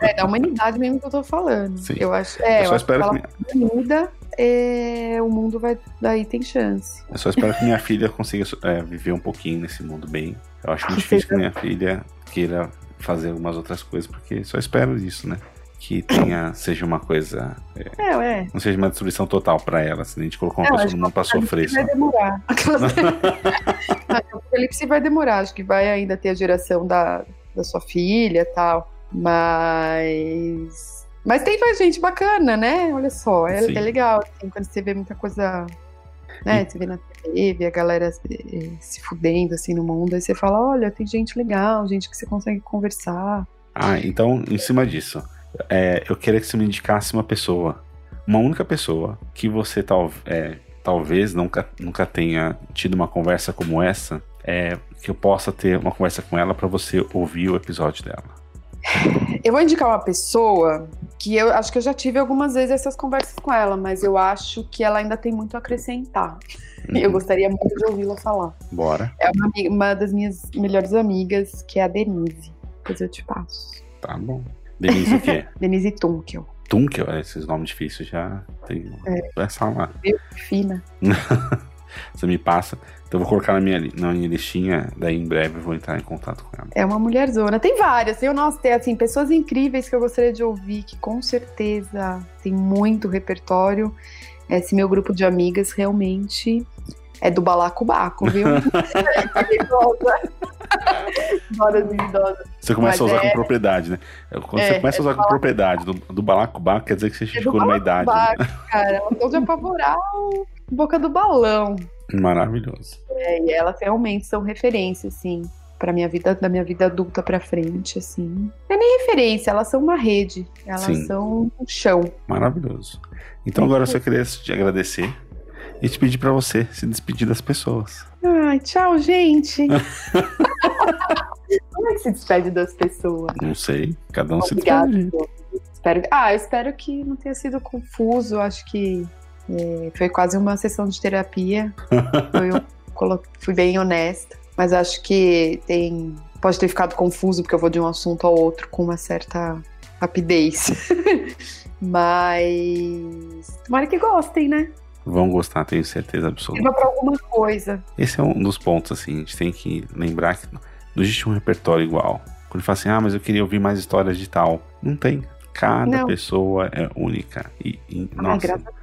é da humanidade mesmo que eu tô falando. Sim. Eu acho. É, eu só eu espero que, que muda, é, o mundo vai. Daí tem chance. Eu só espero que minha filha consiga é, viver um pouquinho nesse mundo bem. Eu acho muito difícil que minha filha queira fazer algumas outras coisas, porque só espero isso, né? Que tenha seja uma coisa é, é, não seja uma destruição total para ela se a gente colocar uma é, pessoa no mundo para sofrer vai demorar. O apocalipse vai demorar acho que vai ainda ter a geração da, da sua filha tal mas mas tem mais gente bacana né? Olha só é, é legal assim, quando você vê muita coisa né? Você vê na TV, vê a galera eh, se fudendo assim no mundo, aí você fala, olha, tem gente legal, gente que você consegue conversar. Ah, então, em cima disso, é, eu queria que você me indicasse uma pessoa, uma única pessoa, que você tal, é, talvez nunca, nunca tenha tido uma conversa como essa, é, que eu possa ter uma conversa com ela para você ouvir o episódio dela. Eu vou indicar uma pessoa que eu acho que eu já tive algumas vezes essas conversas com ela, mas eu acho que ela ainda tem muito a acrescentar. Uhum. Eu gostaria muito de ouvi-la falar. Bora. É uma, uma das minhas melhores amigas, que é a Denise. Depois eu te passo. Tá bom. Denise o quê? Denise Tunkel. Tunkel, é, esses nomes difíceis já tem é. essa lá. Meio fina. Você me passa. Então eu vou colocar na minha, na minha listinha, daí em breve eu vou entrar em contato com ela. É uma mulher zona. Tem várias. Tem, nossa, tem assim, pessoas incríveis que eu gostaria de ouvir, que com certeza tem muito repertório. Esse meu grupo de amigas realmente é do balacobaco, viu? Bora de idosa. Você começa Mas a usar é... com propriedade, né? Quando é, você começa a usar é com propriedade do, do balacobaco, quer dizer que você é chegou numa idade. Né? Cara, ela pode apavorar o boca do balão. Maravilhoso. É, e elas realmente são referência, assim, para minha vida, da minha vida adulta para frente, assim. Não é nem referência, elas são uma rede, elas Sim. são um chão. Maravilhoso. Então agora eu só queria te agradecer e te pedir para você se despedir das pessoas. Ai, tchau, gente. Como é que se despede das pessoas? Não sei, cada um Obrigado, se despede. Espero, ah, eu espero que não tenha sido confuso. Acho que é, foi quase uma sessão de terapia. eu fui bem honesta, mas acho que tem pode ter ficado confuso porque eu vou de um assunto ao outro com uma certa rapidez. mas tomara que gostem, né? Vão gostar, tenho certeza absoluta. Sirva pra alguma coisa. Esse é um dos pontos, assim, a gente tem que lembrar que não existe um repertório igual. Quando fala assim, ah, mas eu queria ouvir mais histórias de tal. Não tem. Cada não. pessoa é única. E, e ah, nossa, graças,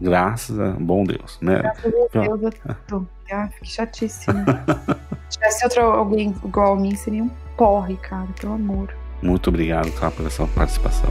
graças a bom Deus, né? Graças a Deus, eu tô. Ah, fiquei chatíssima. Se tivesse outro, alguém igual a mim, seria um porre, cara, pelo amor. Muito obrigado, cara, por essa participação.